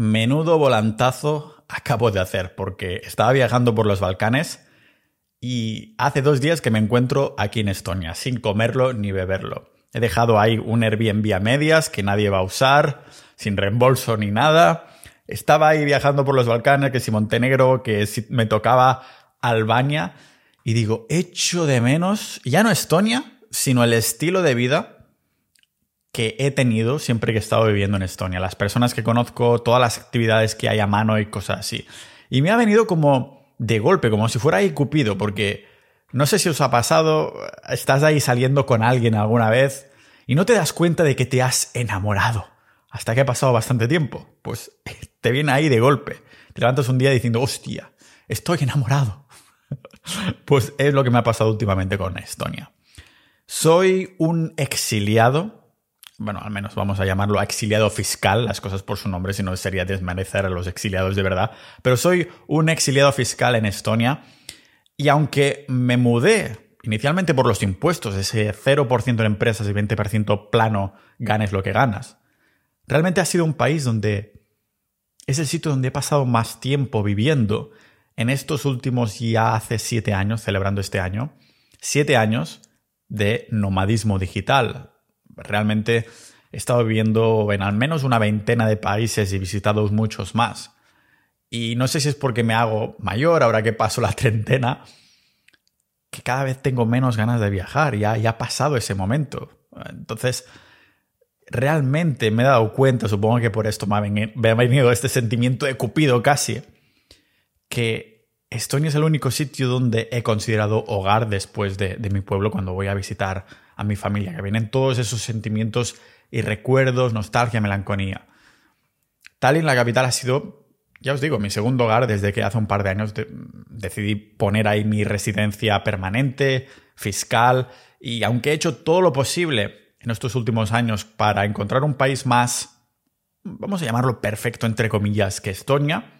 Menudo volantazo acabo de hacer, porque estaba viajando por los Balcanes y hace dos días que me encuentro aquí en Estonia, sin comerlo ni beberlo. He dejado ahí un Airbnb a medias que nadie va a usar, sin reembolso ni nada. Estaba ahí viajando por los Balcanes, que si Montenegro, que si me tocaba Albania, y digo, echo de menos, ya no Estonia, sino el estilo de vida que he tenido siempre que he estado viviendo en Estonia, las personas que conozco, todas las actividades que hay a mano y cosas así. Y me ha venido como de golpe, como si fuera ahí Cupido, porque no sé si os ha pasado, estás ahí saliendo con alguien alguna vez y no te das cuenta de que te has enamorado hasta que ha pasado bastante tiempo. Pues te viene ahí de golpe. Te levantas un día diciendo, hostia, estoy enamorado. pues es lo que me ha pasado últimamente con Estonia. Soy un exiliado bueno, al menos vamos a llamarlo exiliado fiscal, las cosas por su nombre, si no sería desmerecer a los exiliados de verdad, pero soy un exiliado fiscal en Estonia y aunque me mudé inicialmente por los impuestos, ese 0% en empresas y 20% plano, ganes lo que ganas, realmente ha sido un país donde es el sitio donde he pasado más tiempo viviendo en estos últimos ya hace siete años, celebrando este año, siete años de nomadismo digital, Realmente he estado viviendo en al menos una veintena de países y visitado muchos más. Y no sé si es porque me hago mayor, ahora que paso la treintena, que cada vez tengo menos ganas de viajar, ya, ya ha pasado ese momento. Entonces, realmente me he dado cuenta, supongo que por esto me ha venido este sentimiento de cupido casi, que Estonia es el único sitio donde he considerado hogar después de, mi pueblo cuando voy a visitar a mi familia, que vienen todos esos sentimientos y recuerdos, nostalgia, melancolía. Tallinn, la capital, ha sido, ya os digo, mi segundo hogar desde que hace un par de años decidí poner ahí mi residencia permanente, fiscal, y aunque he hecho todo lo posible en estos últimos años para encontrar un país más, vamos a llamarlo perfecto, entre comillas, que Estonia,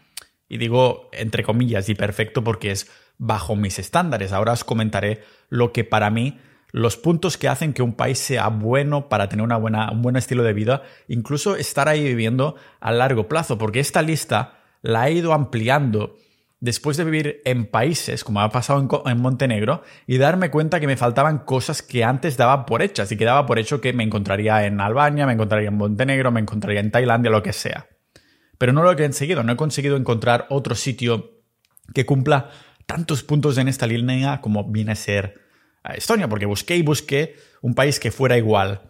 y digo entre comillas y perfecto porque es bajo mis estándares. Ahora os comentaré lo que para mí los puntos que hacen que un país sea bueno para tener una buena, un buen estilo de vida, incluso estar ahí viviendo a largo plazo, porque esta lista la he ido ampliando después de vivir en países, como ha pasado en, Montenegro, y darme cuenta que me faltaban cosas que antes daba por hechas y que daba por hecho que me encontraría en Albania, me encontraría en Montenegro, me encontraría en Tailandia, lo que sea. Pero no lo he conseguido, no he conseguido encontrar otro sitio que cumpla tantos puntos en esta línea como viene a ser a Estonia, porque busqué y busqué un país que fuera igual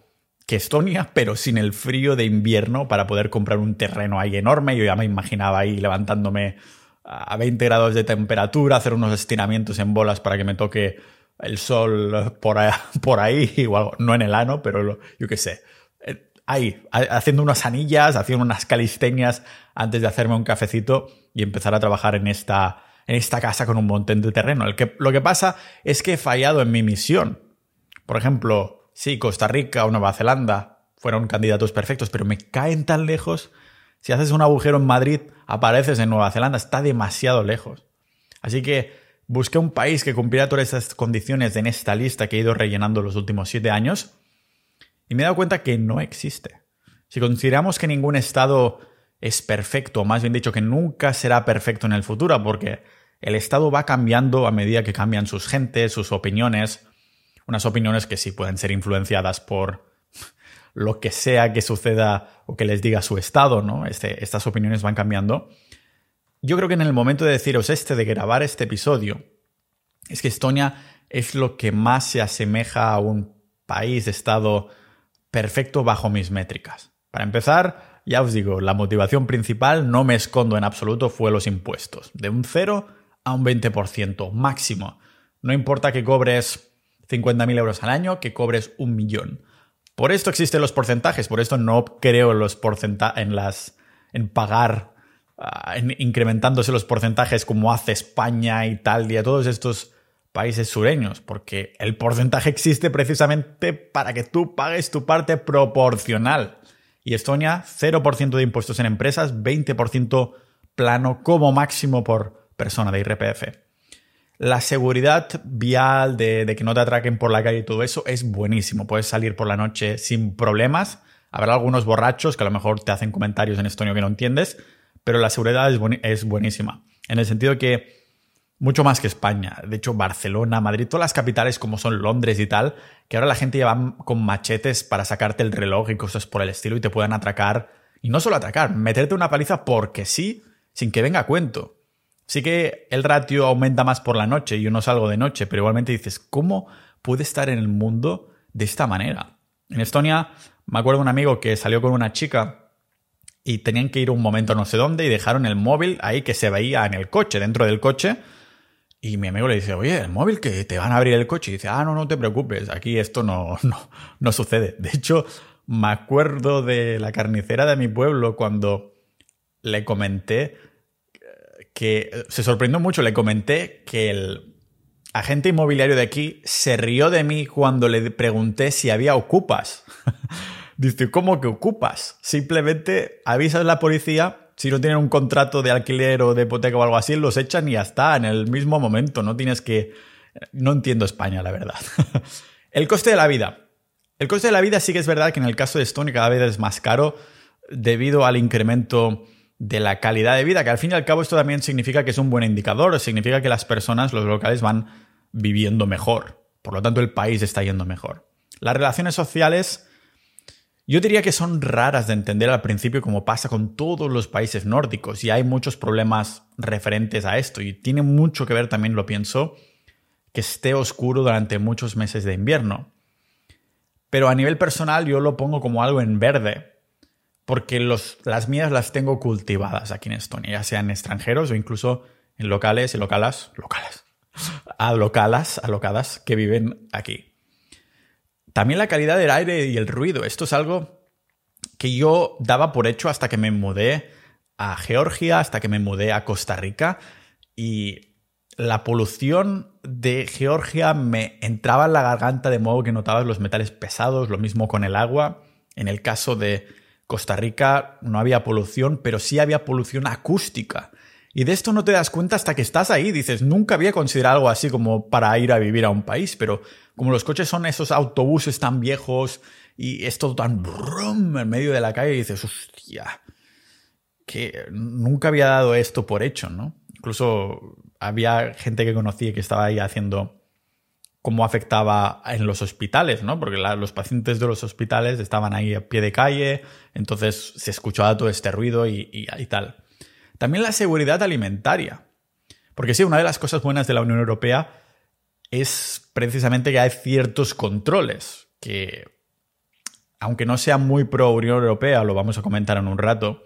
que Estonia, pero sin el frío de invierno para poder comprar un terreno ahí enorme. Yo ya me imaginaba ahí levantándome a 20 grados de temperatura, hacer unos estiramientos en bolas para que me toque el sol por ahí, por ahí no en el ano, pero yo qué sé. Ahí, haciendo unas anillas, haciendo unas calistenias antes de hacerme un cafecito y empezar a trabajar en esta, en esta casa con un montón de terreno. Lo que pasa es que he fallado en mi misión. Por ejemplo, sí, Costa Rica o Nueva Zelanda fueron candidatos perfectos, pero me caen tan lejos. Si haces un agujero en Madrid, apareces en Nueva Zelanda, está demasiado lejos. Así que busqué un país que cumpliera todas esas condiciones en esta lista que he ido rellenando los últimos siete años y me he dado cuenta que no existe. Si consideramos que ningún estado es perfecto, o más bien dicho, que nunca será perfecto en el futuro, porque el Estado va cambiando a medida que cambian sus gentes, sus opiniones, unas opiniones que sí pueden ser influenciadas por lo que sea que suceda o que les diga su Estado, ¿no? Este, estas opiniones van cambiando. Yo creo que en el momento de deciros este, de grabar este episodio, es que Estonia es lo que más se asemeja a un país, Estado perfecto bajo mis métricas. Para empezar, ya os digo, la motivación principal, no me escondo en absoluto, fue los impuestos. De un cero a un 20% máximo. No importa que cobres 50.000 euros al año, que cobres un millón. Por esto existen los porcentajes, por esto no creo en los en las en pagar ah, en incrementándose los porcentajes como hace España, Italia, todos estos países sureños, porque el porcentaje existe precisamente para que tú pagues tu parte proporcional. Y Estonia, 0% de impuestos en empresas, 20% plano como máximo por, persona de IRPF. La seguridad vial de, que no te atraquen por la calle y todo eso es buenísimo. Puedes salir por la noche sin problemas. Habrá algunos borrachos que a lo mejor te hacen comentarios en estonio que no entiendes, pero la seguridad es, buenísima. En el sentido que mucho más que España. De hecho, Barcelona, Madrid, todas las capitales como son Londres y tal, que ahora la gente lleva con machetes para sacarte el reloj y cosas por el estilo y te puedan atracar. Y no solo atracar, meterte una paliza porque sí, sin que venga a cuento. Sí que el ratio aumenta más por la noche y yo no salgo de noche, pero igualmente dices, ¿cómo puede estar en el mundo de esta manera? En Estonia, me acuerdo de un amigo que salió con una chica y tenían que ir un momento no sé dónde y dejaron el móvil ahí que se veía en el coche, dentro del coche. Y mi amigo le dice, oye, el móvil que te van a abrir el coche. Y dice, ah, no, no te preocupes, aquí esto no, no, no sucede. De hecho, me acuerdo de la carnicera de mi pueblo cuando le comenté que se sorprendió mucho, le comenté que el agente inmobiliario de aquí se rió de mí cuando le pregunté si había ocupas. Dice, ¿cómo que ocupas? Simplemente avisas a la policía, si no tienen un contrato de alquiler o de hipoteca o algo así, los echan y ya está, en el mismo momento. No tienes que... No entiendo España, la verdad. el coste de la vida. El coste de la vida sí que es verdad que en el caso de Estonia cada vez es más caro debido al incremento de la calidad de vida, que al fin y al cabo esto también significa que es un buen indicador, significa que las personas, los locales van viviendo mejor. Por lo tanto, el país está yendo mejor. Las relaciones sociales yo diría que son raras de entender al principio como pasa con todos los países nórdicos y hay muchos problemas referentes a esto y tiene mucho que ver también, lo pienso, que esté oscuro durante muchos meses de invierno. Pero a nivel personal yo lo pongo como algo en verde, porque las mías las tengo cultivadas aquí en Estonia, ya sean extranjeros o incluso en locales y localas, locales, a localas, alocadas que viven aquí. También la calidad del aire y el ruido. Esto es algo que yo daba por hecho hasta que me mudé a Georgia, hasta que me mudé a Costa Rica y la polución de Georgia me entraba en la garganta de modo que notabas los metales pesados, lo mismo con el agua. En el caso de Costa Rica no había polución, pero sí había polución acústica. Y de esto no te das cuenta hasta que estás ahí. Dices, nunca había considerado algo así como para ir a vivir a un país, pero como los coches son esos autobuses tan viejos y es todo tan brum en medio de la calle, dices, hostia, que nunca había dado esto por hecho, ¿no? Incluso había gente que conocí que estaba ahí haciendo cómo afectaba en los hospitales, ¿no? Porque los pacientes de los hospitales estaban ahí a pie de calle, entonces se escuchaba todo este ruido y, y tal. También la seguridad alimentaria. Porque sí, una de las cosas buenas de la Unión Europea es precisamente que hay ciertos controles que, aunque no sea muy pro Unión Europea, lo vamos a comentar en un rato,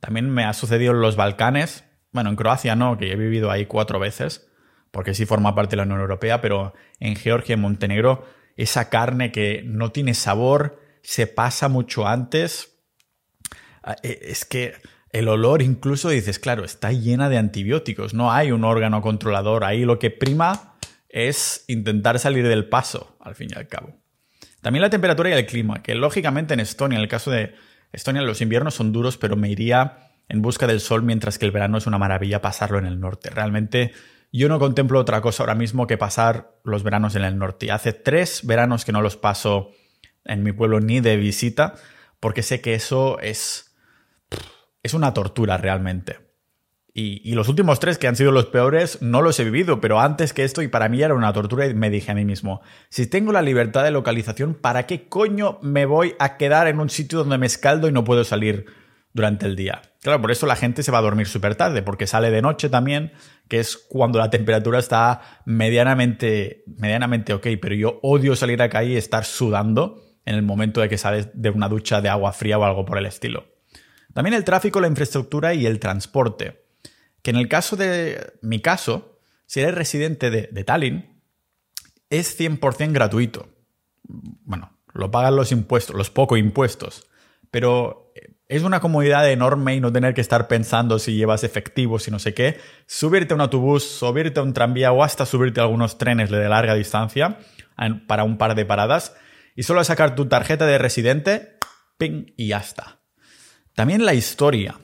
también me ha sucedido en los Balcanes, bueno, en Croacia no, que he vivido ahí cuatro veces, porque sí forma parte de la Unión Europea, pero en Georgia y Montenegro, esa carne que no tiene sabor, se pasa mucho antes, ah, e, es que el olor incluso dices, claro, está llena de antibióticos, no hay un órgano controlador, ahí lo que prima es intentar salir del paso, al fin y al cabo. También la temperatura y el clima, que lógicamente en Estonia, en el caso de Estonia, los inviernos son duros, pero me iría en busca del sol, mientras que el verano es una maravilla pasarlo en el norte. Realmente yo no contemplo otra cosa ahora mismo que pasar los veranos en el norte. Hace tres veranos que no los paso en mi pueblo ni de visita, porque sé que eso es es una tortura realmente. Y, los últimos tres, que han sido los peores, no los he vivido, pero antes que esto, y para mí era una tortura, y me dije a mí mismo, si tengo la libertad de localización, ¿para qué coño me voy a quedar en un sitio donde me escaldo y no puedo salir durante el día? Claro, por eso la gente se va a dormir súper tarde, porque sale de noche también, que es cuando la temperatura está medianamente, medianamente ok, pero yo odio salir a calle y estar sudando en el momento de que sales de una ducha de agua fría o algo por el estilo. También el tráfico, la infraestructura y el transporte. Que en el caso de mi caso, si eres residente de, Tallinn, es 100% gratuito. Bueno, lo pagan los impuestos, los pocos impuestos. Pero es una comodidad enorme y no tener que estar pensando si llevas efectivo, si no sé qué. Subirte a un autobús, subirte a un tranvía o hasta subirte a algunos trenes de larga distancia para un par de paradas y solo sacar tu tarjeta de residente, ping, y ya está. También la historia.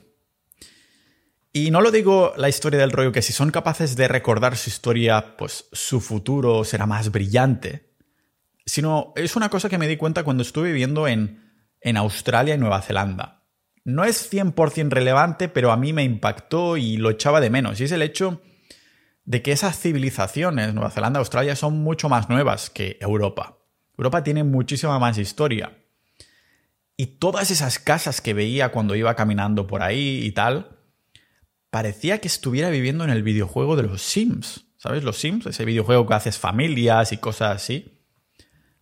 Y no lo digo la historia del rollo que si son capaces de recordar su historia, pues su futuro será más brillante. Sino es una cosa que me di cuenta cuando estuve viviendo en, en Australia y Nueva Zelanda. no es 100% relevante, pero a mí me impactó y lo echaba de menos. Y es el hecho de que esas civilizaciones, Nueva Zelanda, Australia, son mucho más nuevas que Europa. Europa tiene muchísima más historia. Y todas esas casas que veía cuando iba caminando por ahí y tal, parecía que estuviera viviendo en el videojuego de los Sims. ¿Sabes? Los Sims, ese videojuego que haces familias y cosas así.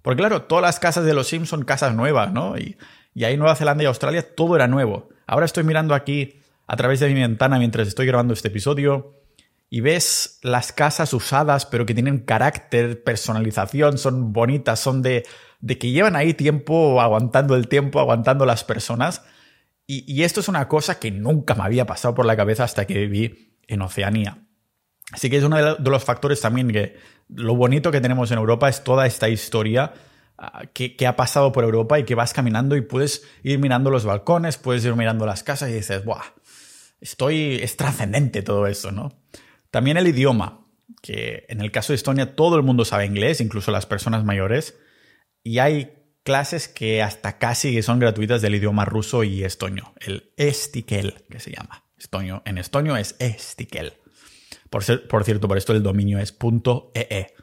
Porque claro, todas las casas de los Sims son casas nuevas, ¿no? Y y ahí Nueva Zelanda y Australia todo era nuevo. Ahora estoy mirando aquí a través de mi ventana mientras estoy grabando este episodio y ves las casas usadas pero que tienen carácter, personalización, son bonitas, son de, de que llevan ahí tiempo aguantando el tiempo, aguantando las personas. Y, esto es una cosa que nunca me había pasado por la cabeza hasta que viví en Oceanía. Así que es uno de los factores también que lo bonito que tenemos en Europa es toda esta historia que, ha pasado por Europa y que vas caminando y puedes ir mirando los balcones, puedes ir mirando las casas y dices, ¡buah! Estoy, es trascendente todo eso, ¿no? También el idioma, que en el caso de Estonia todo el mundo sabe inglés, incluso las personas mayores, y hay clases que hasta casi son gratuitas del idioma ruso y estonio, el estikel, que se llama. Estonio, en estonio es estikel. Por, por cierto, por esto el dominio es .ee, e,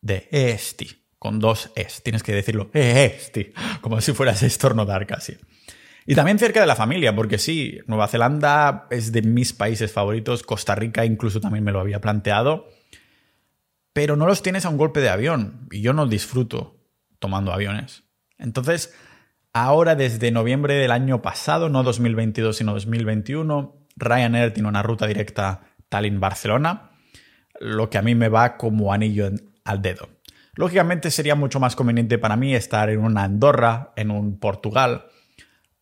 de esti con dos es. Tienes que decirlo, eh, esti, como si fueras a estornudar casi. Y también cerca de la familia, porque sí, Nueva Zelanda es de mis países favoritos, Costa Rica incluso también me lo había planteado, pero no los tienes a un golpe de avión y yo no disfruto tomando aviones. Entonces, ahora desde noviembre del año pasado, no 2022 sino 2021, Ryanair tiene una ruta directa Tallinn-Barcelona, lo que a mí me va como anillo al dedo. Lógicamente sería mucho más conveniente para mí estar en una Andorra, en un Portugal,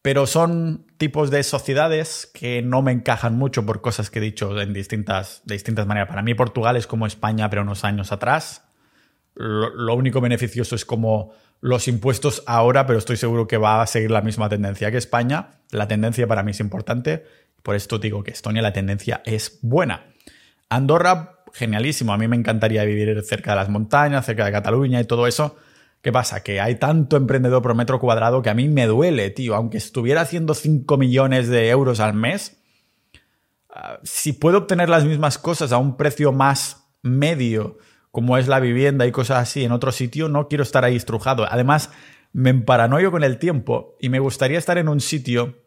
pero son tipos de sociedades que no me encajan mucho por cosas que he dicho en distintas, de distintas maneras. Para mí Portugal es como España, pero unos años atrás. Lo, único beneficioso es como los impuestos ahora, pero estoy seguro que va a seguir la misma tendencia que España. La tendencia para mí es importante. Por esto digo que Estonia la tendencia es buena. Andorra genialísimo. A mí me encantaría vivir cerca de las montañas, cerca de Cataluña y todo eso. ¿Qué pasa? Que hay tanto emprendedor por metro cuadrado que a mí me duele, tío. Aunque estuviera haciendo 5 millones de euros al mes, ah, si puedo obtener las mismas cosas a un precio más medio, como es la vivienda y cosas así, en otro sitio, no quiero estar ahí estrujado. Además, me emparanoio con el tiempo y me gustaría estar en un sitio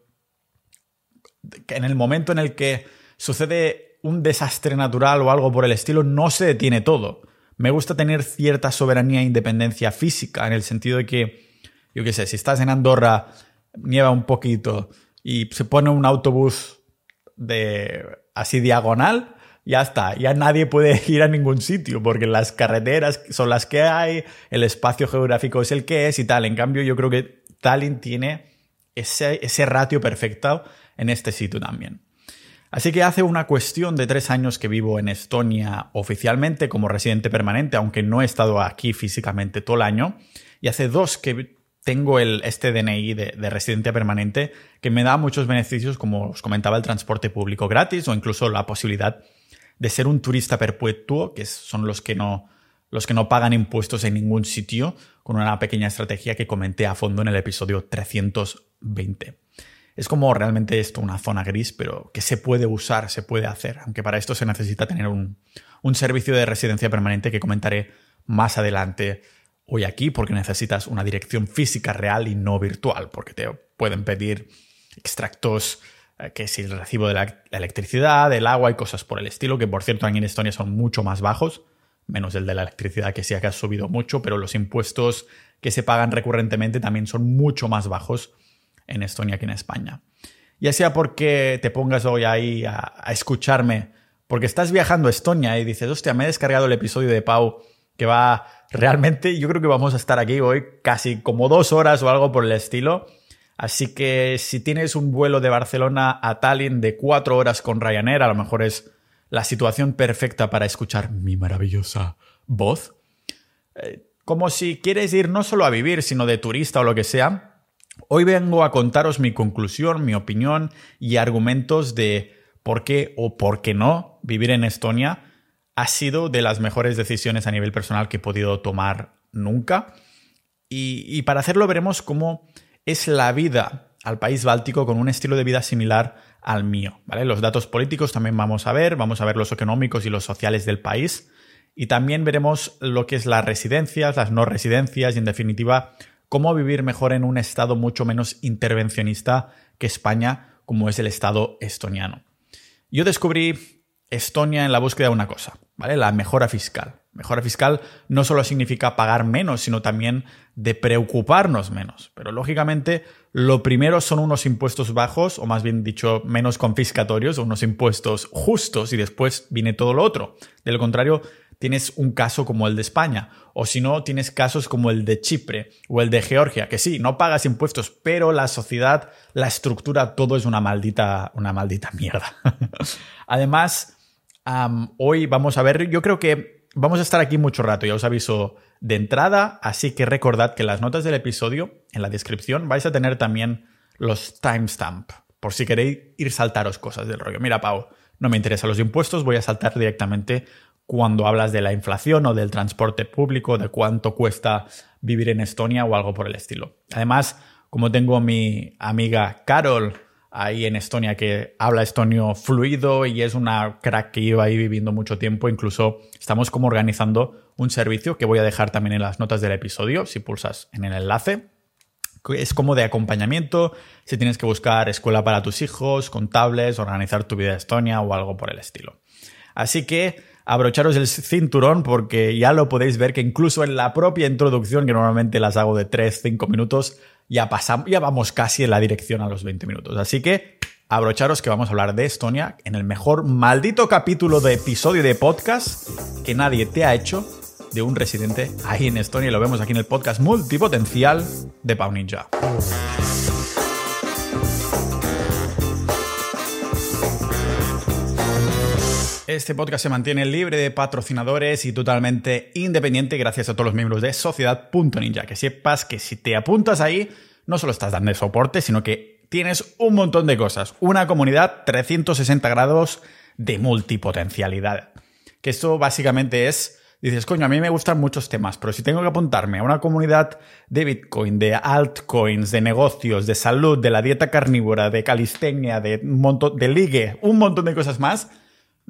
que en el momento en el que sucede un desastre natural o algo por el estilo, no se detiene todo. Me gusta tener cierta soberanía e independencia física, en el sentido de que, yo qué sé, si estás en Andorra, nieva un poquito y se pone un autobús de así diagonal, ya está, ya nadie puede ir a ningún sitio porque las carreteras son las que hay, el espacio geográfico es el que es y tal. En cambio, yo creo que Tallinn tiene ese, ese ratio perfecto en este sitio también. Así que hace una cuestión de tres años que vivo en Estonia oficialmente como residente permanente, aunque no he estado aquí físicamente todo el año, y hace dos que tengo el, este DNI de, de, residente permanente que me da muchos beneficios, como os comentaba, el transporte público gratis o incluso la posibilidad de ser un turista perpetuo, que son los que no, los que no pagan impuestos en ningún sitio, con una pequeña estrategia que comenté a fondo en el episodio 320. Es como realmente esto una zona gris, pero que se puede usar, se puede hacer, aunque para esto se necesita tener un, servicio de residencia permanente que comentaré más adelante hoy aquí, porque necesitas una dirección física real y no virtual, porque te pueden pedir extractos que si el recibo de la, electricidad, del agua y cosas por el estilo, que por cierto aquí en Estonia son mucho más bajos, menos el de la electricidad que sí que ha subido mucho, pero los impuestos que se pagan recurrentemente también son mucho más bajos en Estonia que en España. Ya sea porque te pongas hoy ahí a, escucharme, porque estás viajando a Estonia y dices, hostia, me he descargado el episodio de Pau que va realmente, yo creo que vamos a estar aquí hoy casi como dos horas o algo por el estilo. Así que si tienes un vuelo de Barcelona a Tallinn de cuatro horas con Ryanair, a lo mejor es la situación perfecta para escuchar mi maravillosa voz. Eh, como si quieres ir no solo a vivir, sino de turista o lo que sea, Hoy vengo a contaros mi conclusión, mi opinión y argumentos de por qué o por qué no vivir en Estonia ha sido de las mejores decisiones a nivel personal que he podido tomar nunca. Y, para hacerlo veremos cómo es la vida al país báltico con un estilo de vida similar al mío. Los datos políticos también vamos a ver, vamos a ver los económicos y los sociales del país. Y también veremos lo que es las residencias, las no residencias y en definitiva cómo vivir mejor en un estado mucho menos intervencionista que España, como es el estado estoniano. Yo descubrí Estonia en la búsqueda de una cosa, ¿vale? La mejora fiscal. Mejora fiscal no solo significa pagar menos, sino también de preocuparnos menos. Pero lógicamente, lo primero son unos impuestos bajos, o más bien dicho, menos confiscatorios, unos impuestos justos, y después viene todo lo otro. De lo contrario, tienes un caso como el de España, o si no, tienes casos como el de Chipre o el de Georgia, que sí, no pagas impuestos, pero la sociedad, la estructura, todo es una maldita, una maldita mierda. Además, hoy vamos a ver, yo creo que vamos a estar aquí mucho rato, ya os aviso de entrada, así que recordad que las notas del episodio, en la descripción, vais a tener también los timestamp, por si queréis ir saltaros cosas del rollo. Mira, Pau, no me interesan los impuestos, voy a saltar directamente cuando hablas de la inflación o del transporte público, de cuánto cuesta vivir en Estonia o algo por el estilo. Además, como tengo mi amiga Carol, ahí en Estonia que habla estonio fluido y es una crack que lleva ahí viviendo mucho tiempo. Incluso estamos como organizando un servicio que voy a dejar también en las notas del episodio, si pulsas en el enlace. Es como de acompañamiento, si tienes que buscar escuela para tus hijos, contables, organizar tu vida en Estonia o algo por el estilo. Así que abrocharos el cinturón porque ya lo podéis ver que incluso en la propia introducción, que normalmente las hago de 3-5 minutos, ya, pasamos, ya vamos casi en la dirección a los 20 minutos. Así que abrocharos que vamos a hablar de Estonia en el mejor maldito capítulo de episodio de podcast que nadie te ha hecho de un residente ahí en Estonia y lo vemos aquí en el podcast multipotencial de Pau Ninja. Este podcast se mantiene libre de patrocinadores y totalmente independiente gracias a todos los miembros de Sociedad.ninja. Que sepas que si te apuntas ahí, no solo estás dando soporte, sino que tienes un montón de cosas. Una comunidad 360 grados de multipotencialidad. Que esto básicamente es, dices, coño, a mí me gustan muchos temas, pero si tengo que apuntarme a una comunidad de Bitcoin, de altcoins, de negocios, de salud, de la dieta carnívora, de calistenia, de un montón, de ligue, un montón de cosas más,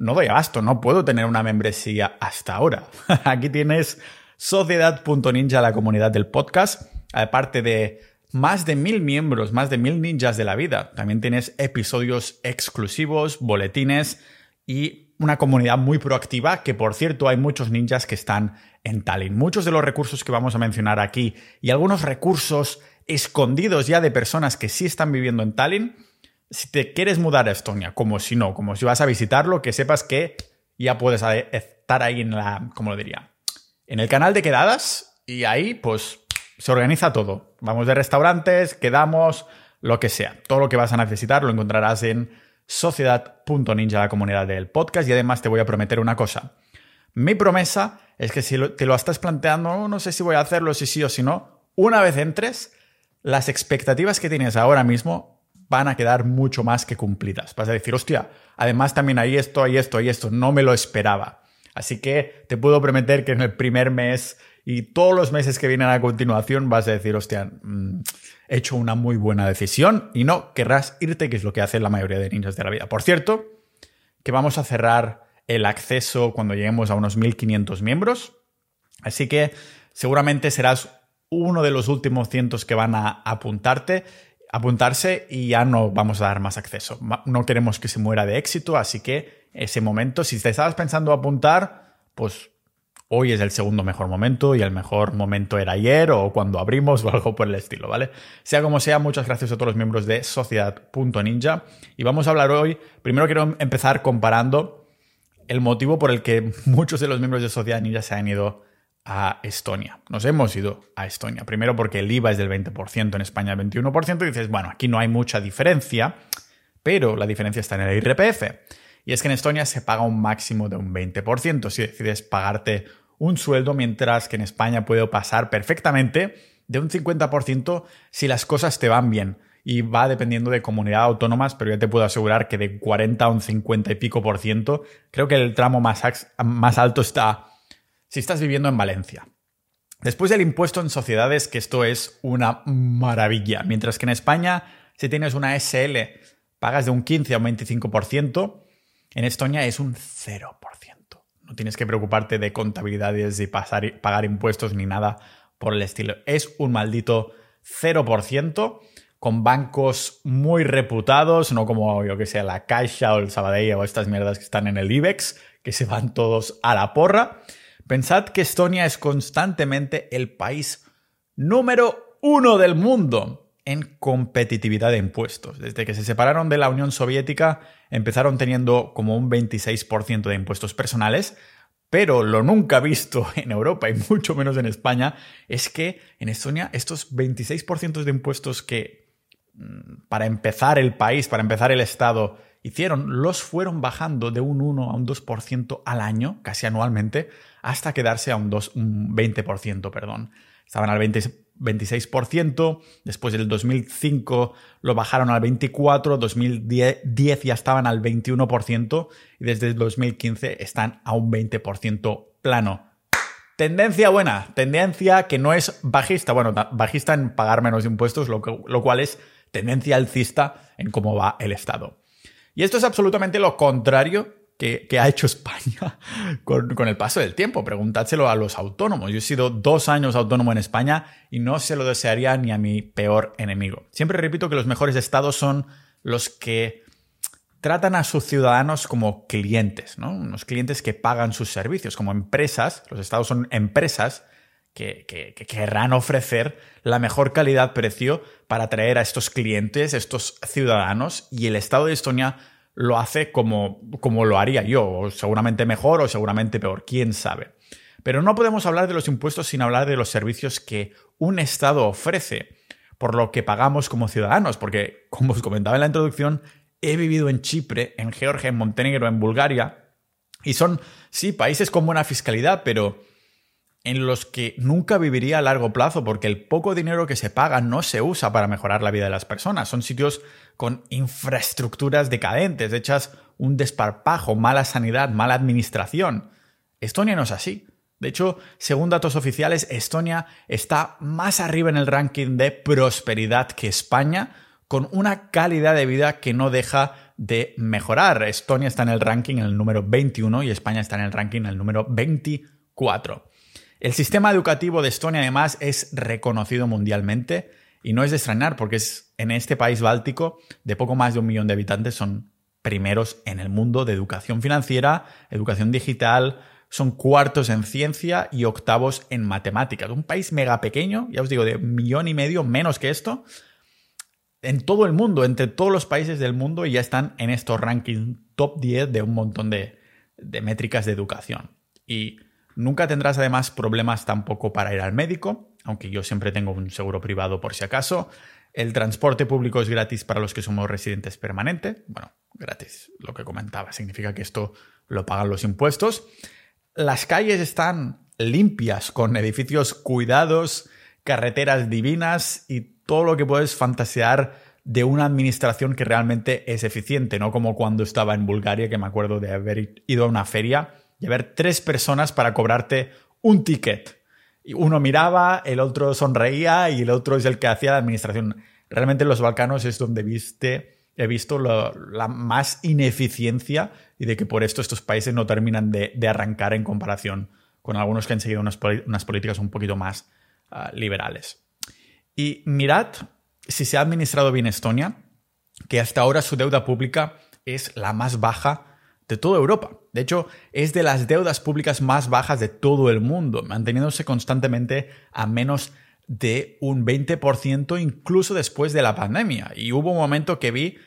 no doy abasto, no puedo tener una membresía hasta ahora. Aquí tienes Sociedad.ninja, la comunidad del podcast, aparte de más de mil miembros, más de mil ninjas de la vida. También tienes episodios exclusivos, boletines y una comunidad muy proactiva, que por cierto hay muchos ninjas que están en Tallinn. Muchos de los recursos que vamos a mencionar aquí y algunos recursos escondidos ya de personas que sí están viviendo en Tallinn si te quieres mudar a Estonia, como si no, como si vas a visitarlo, que sepas que ya puedes estar ahí en la, ¿cómo lo diría? En el canal de quedadas y ahí pues se organiza todo. Vamos de restaurantes, quedamos, lo que sea. Todo lo que vas a necesitar lo encontrarás en sociedad.ninja, la comunidad del podcast. Y además te voy a prometer una cosa. Mi promesa es que si te lo estás planteando, no sé si voy a hacerlo, si sí o si no, una vez entres, las expectativas que tienes ahora mismo van a quedar mucho más que cumplidas. Vas a decir, hostia, además también hay esto, hay esto, hay esto, no me lo esperaba. Así que te puedo prometer que en el primer mes y todos los meses que vienen a continuación vas a decir, hostia, mm, he hecho una muy buena decisión y no querrás irte, que es lo que hacen la mayoría de ninjas de la vida. Por cierto, que vamos a cerrar el acceso cuando lleguemos a unos 1500 miembros. Así que seguramente serás uno de los últimos cientos que van a apuntarte apuntarse y ya no vamos a dar más acceso. No queremos que se muera de éxito, así que ese momento, si te estabas pensando apuntar, pues hoy es el segundo mejor momento y el mejor momento era ayer o cuando abrimos o algo por el estilo, ¿vale? Sea como sea, muchas gracias a todos los miembros de Sociedad.ninja y vamos a hablar hoy, primero quiero empezar comparando el motivo por el que muchos de los miembros de Sociedad Ninja se han ido a Estonia. Nos hemos ido a Estonia. Primero porque el IVA es del 20%, en España el 21%, y dices, bueno, aquí no hay mucha diferencia, pero la diferencia está en el IRPF. Y es que en Estonia se paga un máximo de un 20% si decides pagarte un sueldo, mientras que en España puede pasar perfectamente de un 50% si las cosas te van bien. Y va dependiendo de comunidades autónomas, pero ya te puedo asegurar que de 40 a un 50 y pico por ciento, creo que el tramo más alto está si estás viviendo en Valencia. Después del impuesto en sociedades, que esto es una maravilla, mientras que en España Si tienes una SL, pagas de un 15 a un 25%. En Estonia es un 0%. No tienes que preocuparte de contabilidades y pagar impuestos ni nada por el estilo. Es un maldito 0% con bancos muy reputados, no como yo que sé, la Caixa o el Sabadell o estas mierdas que están en el IBEX, que se van todos a la porra. Pensad que Estonia es constantemente el país número uno del mundo en competitividad de impuestos. Desde que se separaron de la Unión Soviética, empezaron teniendo como un 26% de impuestos personales, pero lo nunca visto en Europa y mucho menos en España es que en Estonia estos 26% de impuestos que Mm, para empezar el país, para empezar el Estado, hicieron, los fueron bajando de un 1 a un 2% al año, casi anualmente, hasta quedarse a un, 2, un 20%, perdón. Estaban al 26%, después del 2005 lo bajaron al 24%, 2010 ya estaban al 21% y desde el 2015 están a un 20% plano. Tendencia buena, tendencia que no es bajista, bueno, bajista en pagar menos impuestos, lo cual es tendencia alcista en cómo va el Estado. Y esto es absolutamente lo contrario que, ha hecho España con, el paso del tiempo. Preguntádselo a los autónomos. Yo he sido dos años autónomo en España y no se lo desearía ni a mi peor enemigo. Siempre repito que los mejores estados son los que tratan a sus ciudadanos como clientes, ¿no? Unos clientes que pagan sus servicios, como empresas. Los estados son empresas que, querrán ofrecer la mejor calidad-precio para atraer a estos clientes, estos ciudadanos, y el Estado de Estonia lo hace como, como lo haría yo, o seguramente mejor o seguramente peor, quién sabe. Pero no podemos hablar de los impuestos sin hablar de los servicios que un Estado ofrece, por lo que pagamos como ciudadanos, porque, como os comentaba en la introducción, he vivido en Chipre, en Georgia, en Montenegro, en Bulgaria, y son, sí, países con buena fiscalidad, pero en los que nunca viviría a largo plazo porque el poco dinero que se paga no se usa para mejorar la vida de las personas. Son sitios con infraestructuras decadentes, hechas un desparpajo, mala sanidad, mala administración. Estonia no es así. De hecho, según datos oficiales, Estonia está más arriba en el ranking de prosperidad que España, con una calidad de vida que no deja de mejorar. Estonia está en el ranking en el número 21 y España está en el ranking en el número 24. El sistema educativo de Estonia además es reconocido mundialmente y no es de extrañar porque es en este país báltico de poco más de un millón de habitantes son primeros en el mundo de educación financiera, educación digital, son cuartos en ciencia y octavos en matemáticas. Un país mega pequeño, ya os digo, de millón y medio menos que esto, en todo el mundo, entre todos los países del mundo, y ya están en estos rankings top 10 de un montón de, de métricas de educación. Y Nunca tendrás además problemas tampoco para ir al médico, aunque yo siempre tengo un seguro privado por si acaso. El transporte público es gratis para los que somos residentes permanentes. Bueno, gratis, lo que comentaba, significa que esto lo pagan los impuestos. Las calles están limpias, con edificios cuidados, carreteras divinas y todo lo que puedes fantasear de una administración que realmente es eficiente, no como cuando estaba en Bulgaria, que me acuerdo de haber ido a una feria y haber tres personas para cobrarte un ticket. Y uno miraba, el otro sonreía y el otro es el que hacía la administración. Realmente en los Balcanos es donde viste, he visto la más ineficiencia y de que por esto estos países no terminan de, arrancar en comparación con algunos que han seguido unas, políticas un poquito más ah, liberales. Y mirad si se ha administrado bien Estonia, que hasta ahora su deuda pública es la más baja de toda Europa. De hecho, es de las deudas públicas más bajas de todo el mundo, manteniéndose constantemente a menos de un 20% incluso después de la pandemia. Y hubo un momento que vi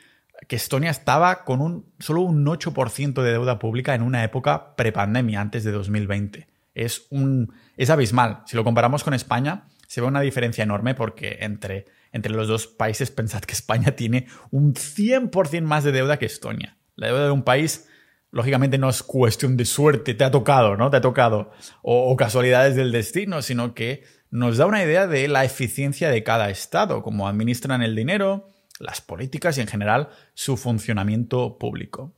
que Estonia estaba con un, solo un 8% de deuda pública en una época prepandemia, antes de 2020. Es, un, es abismal. Si lo comparamos con España, se ve una diferencia enorme porque entre, entre los dos países pensad que España tiene un 100% más de deuda que Estonia. La deuda de un país lógicamente no es cuestión de suerte, te ha tocado, ¿no? Te ha tocado, o, casualidades del destino, sino que nos da una idea de la eficiencia de cada Estado, cómo administran el dinero, las políticas y en general su funcionamiento público.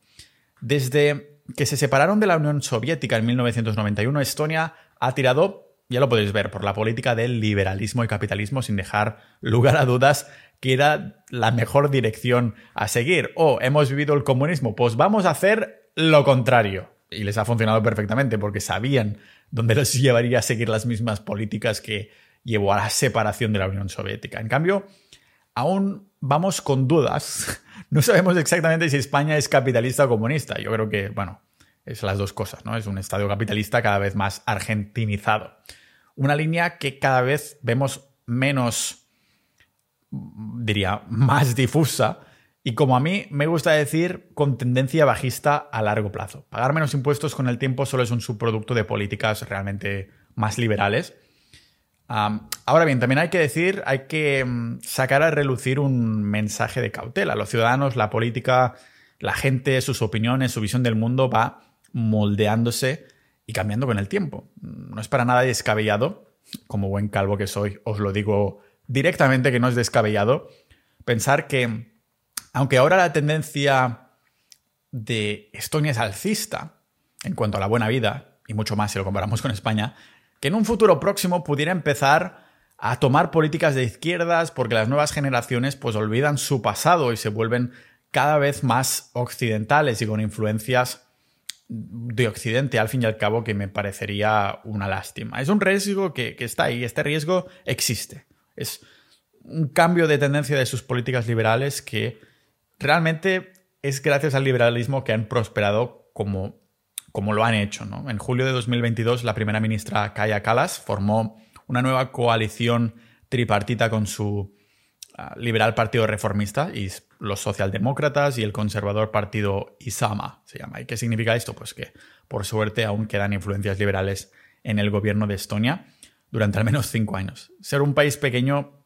Desde que se separaron de la Unión Soviética en 1991, Estonia ha tirado ya lo podéis ver, por la política del liberalismo y capitalismo sin dejar lugar a dudas que era la mejor dirección a seguir. O hemos vivido el comunismo, pues vamos a hacer lo contrario. Y les ha funcionado perfectamente porque sabían dónde los llevaría a seguir las mismas políticas que llevó a la separación de la Unión Soviética. En cambio, aún vamos con dudas. No sabemos exactamente si España es capitalista o comunista. Yo creo que, bueno, es las dos cosas, ¿no? Es un Estado capitalista cada vez más argentinizado. Una línea que cada vez vemos menos, diría, más difusa y como a mí me gusta decir, con tendencia bajista a largo plazo. Pagar menos impuestos con el tiempo solo es un subproducto de políticas realmente más liberales. ahora bien, también hay que decir, hay que mm, sacar a relucir un mensaje de cautela. Los ciudadanos, la política, la gente, sus opiniones, su visión del mundo va moldeándose y cambiando con el tiempo. No es para nada descabellado, como buen calvo que soy, os lo digo directamente que no es descabellado, pensar que, aunque ahora la tendencia de Estonia es alcista en cuanto a la buena vida, y mucho más si lo comparamos con España, que en un futuro próximo pudiera empezar a tomar políticas de izquierdas porque las nuevas generaciones pues olvidan su pasado y se vuelven cada vez más occidentales y con influencias de Occidente, al fin y al cabo, que me parecería una lástima. Es un riesgo que, está ahí, este riesgo existe. Es un cambio de tendencia de sus políticas liberales que realmente es gracias al liberalismo que han prosperado como, como lo han hecho. En julio de 2022, la primera ministra Kaya Kalas formó una nueva coalición tripartita con su liberal Partido Reformista y los socialdemócratas y el conservador Partido Isama se llama. ¿Y qué significa esto? Pues que por suerte aún quedan influencias liberales en el gobierno de Estonia durante al menos cinco años. Ser un país pequeño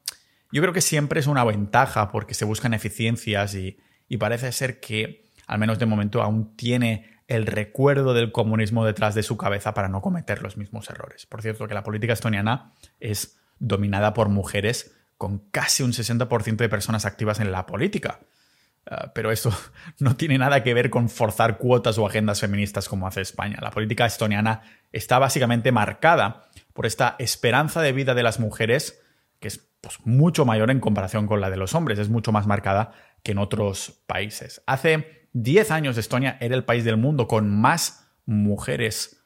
yo creo que siempre es una ventaja porque se buscan eficiencias y, y parece ser que, al menos de momento, aún tiene el recuerdo del comunismo detrás de su cabeza para no cometer los mismos errores. Por cierto, que la política estoniana es dominada por mujeres con casi un 60% de personas activas en la política. Ah, pero eso no tiene nada que ver con forzar cuotas o agendas feministas como hace España. La política estoniana está básicamente marcada por esta esperanza de vida de las mujeres, que es pues, mucho mayor en comparación con la de los hombres, es mucho más marcada que en otros países. Hace 10 años Estonia era el país del mundo con más mujeres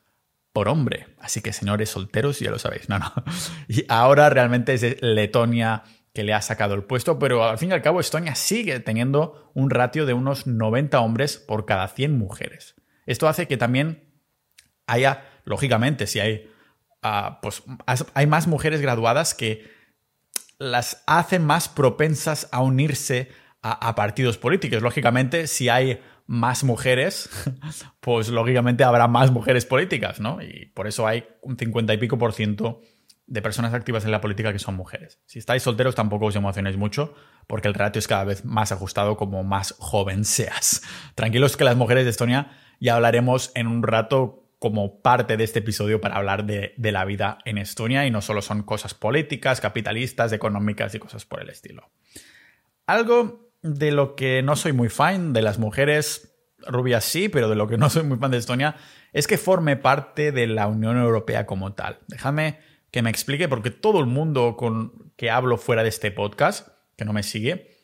por hombre. Así que señores solteros, ya lo sabéis, no, no. Y ahora realmente es Letonia que le ha sacado el puesto, pero al fin y al cabo Estonia sigue teniendo un ratio de unos 90 hombres por cada 100 mujeres. Esto hace que también haya, lógicamente, si hay, ah, pues, hay más mujeres graduadas que las hacen más propensas a unirse a partidos políticos. Lógicamente, si hay más mujeres, pues lógicamente habrá más mujeres políticas, ¿no? Y por eso hay un 50 y pico por ciento de personas activas en la política que son mujeres. Si estáis solteros tampoco os emocionéis mucho, porque el ratio es cada vez más ajustado como más joven seas. Tranquilos que las mujeres de Estonia ya hablaremos en un rato como parte de este episodio para hablar de, la vida en Estonia y no solo son cosas políticas, capitalistas, económicas y cosas por el estilo. Algo de lo que no soy muy fan, de las mujeres rubias sí, pero de lo que no soy muy fan de Estonia, es que forme parte de la Unión Europea como tal. Déjame que me explique, porque todo el mundo con que hablo fuera de este podcast, que no me sigue,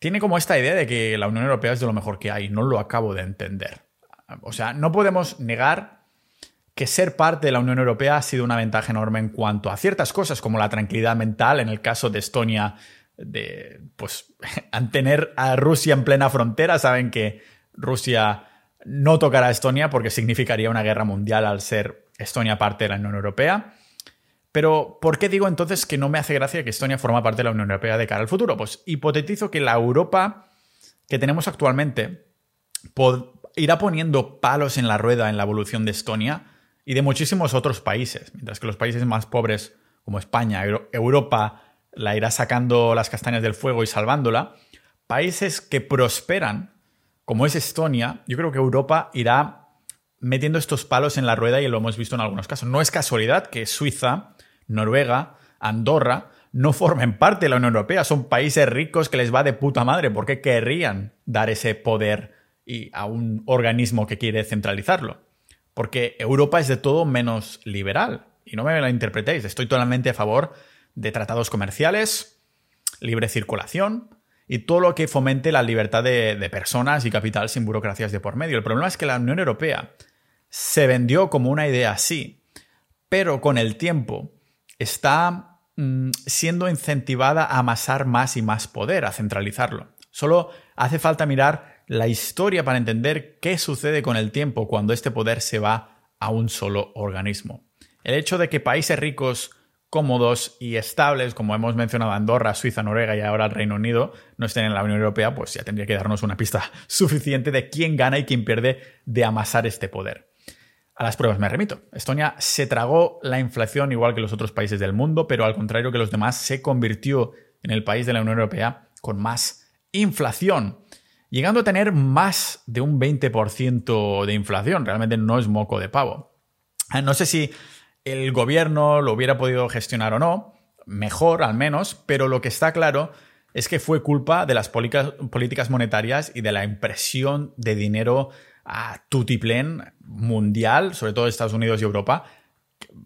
tiene como esta idea de que la Unión Europea es de lo mejor que hay. No lo acabo de entender. O sea, no podemos negar que ser parte de la Unión Europea ha sido una ventaja enorme en cuanto a ciertas cosas, como la tranquilidad mental, en el caso de Estonia de, pues, tener a Rusia en plena frontera, saben que Rusia no tocará a Estonia porque significaría una guerra mundial al ser Estonia parte de la Unión Europea. Pero, ¿por qué digo entonces que no me hace gracia que Estonia forma parte de la Unión Europea de cara al futuro? Pues hipotetizo que la Europa que tenemos actualmente irá poniendo palos en la rueda en la evolución de Estonia y de muchísimos otros países, mientras que los países más pobres como España, Europa, la irá sacando las castañas del fuego y salvándola. Países que prosperan, como es Estonia, yo creo que Europa irá metiendo estos palos en la rueda y lo hemos visto en algunos casos. No es casualidad que Suiza, Noruega, Andorra no formen parte de la Unión Europea. Son países ricos que les va de puta madre. ¿Por qué querrían dar ese poder y a un organismo que quiere centralizarlo? Porque Europa es de todo menos liberal Y no me la interpretéis, estoy totalmente a favor de tratados comerciales, libre circulación y todo lo que fomente la libertad de, personas y capital sin burocracias de por medio. El problema es que la Unión Europea se vendió como una idea así, pero con el tiempo está mm, siendo incentivada a amasar más y más poder, a centralizarlo. Solo hace falta mirar la historia para entender qué sucede con el tiempo cuando este poder se va a un solo organismo. El hecho de que países ricos, cómodos y estables, como hemos mencionado Andorra, Suiza, Noruega y ahora el Reino Unido, no estén en la Unión Europea, pues ya tendría que darnos una pista suficiente de quién gana y quién pierde de amasar este poder. A las pruebas me remito. Estonia se tragó la inflación igual que los otros países del mundo, pero al contrario que los demás, se convirtió en el país de la Unión Europea con más inflación, llegando a tener más de un 20% de inflación. Realmente no es moco de pavo. Ah, no sé si el gobierno lo hubiera podido gestionar o no, mejor al menos, pero lo que está claro es que fue culpa de las políticas monetarias y de la impresión de dinero a tutiplén mundial, sobre todo Estados Unidos y Europa,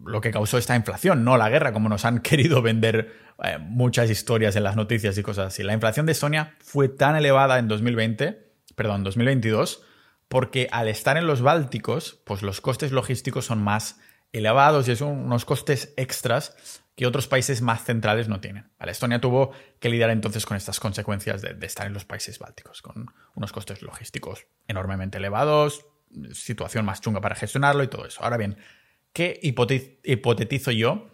lo que causó esta inflación, no la guerra, como nos han querido vender eh, muchas historias en las noticias y cosas así. La inflación de Estonia fue tan elevada en 2020, perdón, 2022, porque al estar en los Bálticos, pues los costes logísticos son más elevados y son unos costes extras que otros países más centrales no tienen. Estonia tuvo que lidiar entonces con estas consecuencias de, estar en los países bálticos, con unos costes logísticos enormemente elevados, situación más chunga para gestionarlo y todo eso. Ahora bien, ¿qué hipotetizo yo?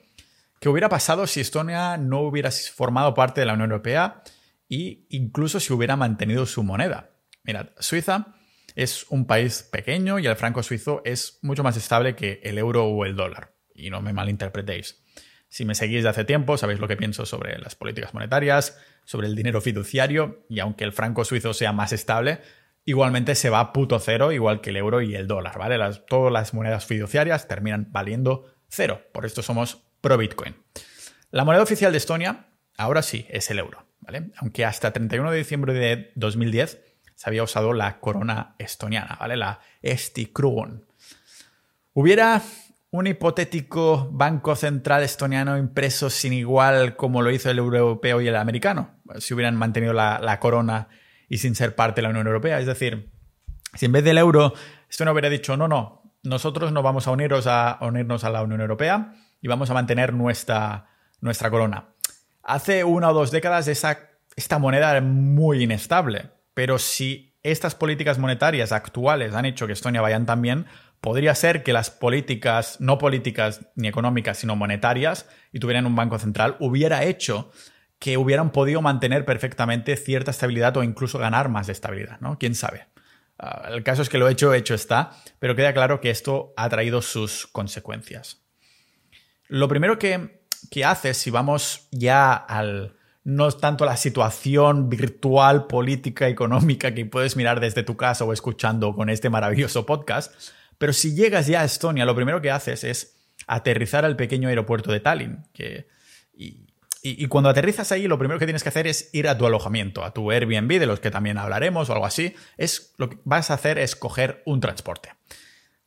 ¿Qué hubiera pasado si Estonia no hubiera formado parte de la Unión Europea e incluso si hubiera mantenido su moneda? Mirad, Suiza es un país pequeño y el franco suizo es mucho más estable que el euro o el dólar. Y no me malinterpretéis. Si me seguís de hace tiempo, sabéis lo que pienso sobre las políticas monetarias, sobre el dinero fiduciario, y aunque el franco suizo sea más estable, igualmente se va a puto cero, igual que el euro y el dólar, ¿vale? todas las monedas fiduciarias terminan valiendo cero. Por esto somos pro Bitcoin. La moneda oficial de Estonia, ahora sí, es el euro, ¿vale? Aunque hasta 31 de diciembre de 2010 se había usado la corona estoniana, ¿vale? La Esti Hubiera un hipotético banco central estoniano impreso sin igual como lo hizo el europeo y el americano, si hubieran mantenido la, corona y sin ser parte de la Unión Europea. Es decir, si en vez del euro Estonia hubiera dicho, no, no, nosotros no vamos a, a, unirnos a la Unión Europea y vamos a mantener nuestra, nuestra corona. Hace una o dos décadas esa, esta moneda era muy inestable, pero si estas políticas monetarias actuales han hecho que Estonia vayan tan bien, podría ser que las políticas, no políticas ni económicas, sino monetarias, y tuvieran un banco central, hubiera hecho que hubieran podido mantener perfectamente cierta estabilidad o incluso ganar más estabilidad, ¿no? ¿Quién sabe? Ah, el caso es que lo hecho, hecho está, pero queda claro que esto ha traído sus consecuencias. Lo primero que, que haces, si vamos ya al, no tanto la situación virtual, política, económica que puedes mirar desde tu casa o escuchando con este maravilloso podcast, pero si llegas ya a Estonia, lo primero que haces es aterrizar al pequeño aeropuerto de Tallinn. Que, y, cuando aterrizas ahí, lo primero que tienes que hacer es ir a tu alojamiento, a tu Airbnb, de los que también hablaremos o algo así. Es, lo que vas a hacer es coger un transporte.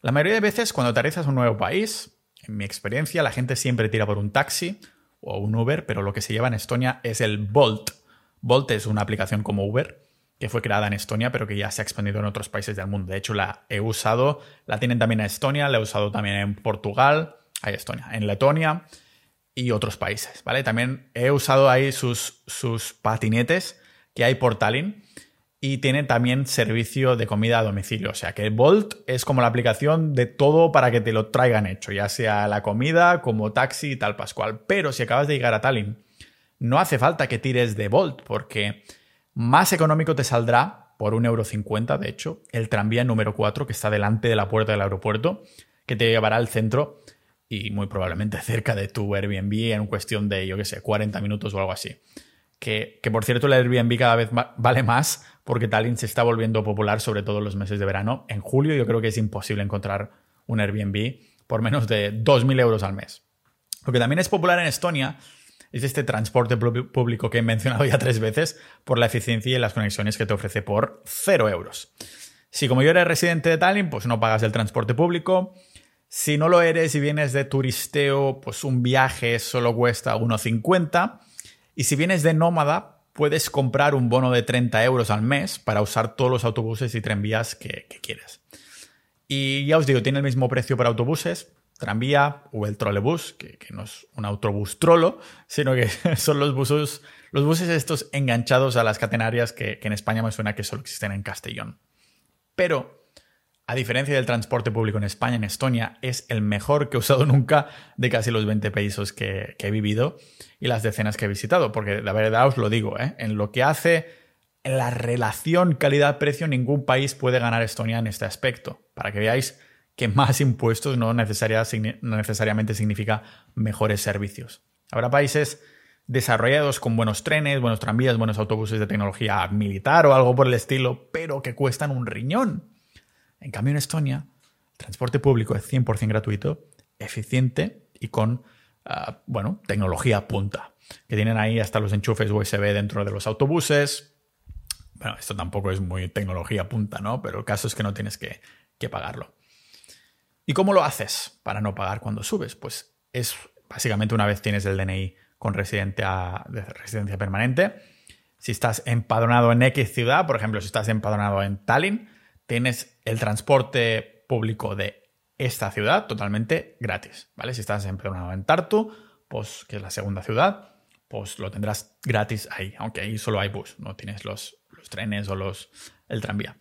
La mayoría de veces, cuando aterrizas a un nuevo país, en mi experiencia, la gente siempre tira por un taxi o un Uber, pero lo que se lleva en Estonia es el Bolt. Bolt es una aplicación como Uber que fue creada en Estonia, pero que ya se ha expandido en otros países del mundo. De hecho, la he usado, la tienen también en Estonia, la he usado también en Portugal, ahí Estonia, en Letonia y otros países, ¿vale? También he usado ahí sus, sus patinetes que hay por Tallinn y tiene también servicio de comida a domicilio. O sea que Bolt es como la aplicación de todo para que te lo traigan hecho, ya sea la comida, como taxi y tal pascual. Pero si acabas de llegar a Tallinn, no hace falta que tires de Bolt porque más económico te saldrá, por un euro de hecho, el tranvía número 4 que está delante de la puerta del aeropuerto, que te llevará al centro y muy probablemente cerca de tu Airbnb en cuestión de, yo qué sé, 40 minutos o algo así. Que, que, por cierto el Airbnb cada vez vale más porque Tallinn se está volviendo popular, sobre todo en los meses de verano. En julio yo creo que es imposible encontrar un Airbnb por menos de 2.000 euros al mes. Lo que también es popular en Estonia es este transporte público que he mencionado ya tres veces por la eficiencia y las conexiones que te ofrece por cero euros. Si como yo eres residente de Tallinn, pues no pagas el transporte público. Si no lo eres y vienes de turisteo, pues un viaje solo cuesta 1,50. Y si vienes de nómada, puedes comprar un bono de 30 euros al mes para usar todos los autobuses y tranvías que, que. Y ya os digo, tiene el mismo precio para autobuses, tranvía o el trolebús, que, no es un autobús trolo, sino que son los buses, los buses estos enganchados a las catenarias que, que en España me suena que solo existen en Castellón. Pero a diferencia del transporte público en España, en Estonia es el mejor que he usado nunca de casi los 20 países que, he vivido y las decenas que he visitado, porque la verdad os lo digo, ¿eh? en lo que hace en la relación calidad-precio, ningún país puede ganar Estonia en este aspecto, para que veáis que más impuestos no, no necesariamente significa mejores servicios. Habrá países desarrollados con buenos trenes, buenos tranvías, buenos autobuses de tecnología militar o algo por el estilo, pero que cuestan un riñón en cambio, en Estonia, el transporte público es 100% gratuito, eficiente y con, ah, bueno, tecnología punta. Que tienen ahí hasta los enchufes USB dentro de los autobuses. Bueno, esto tampoco es muy tecnología punta, ¿no? Pero el caso es que no tienes que, pagarlo. ¿Y cómo lo haces para no pagar cuando subes? Pues es básicamente una vez tienes el DNI con residencia, de residencia permanente. Si estás empadronado en X ciudad, por ejemplo, si estás empadronado en Tallinn, tienes el transporte público de esta ciudad totalmente gratis, ¿vale? Si estás empadronado en Tartu, pues que es la segunda ciudad, pues lo tendrás gratis ahí, aunque ahí solo hay bus, no tienes los, trenes o los, el tranvía.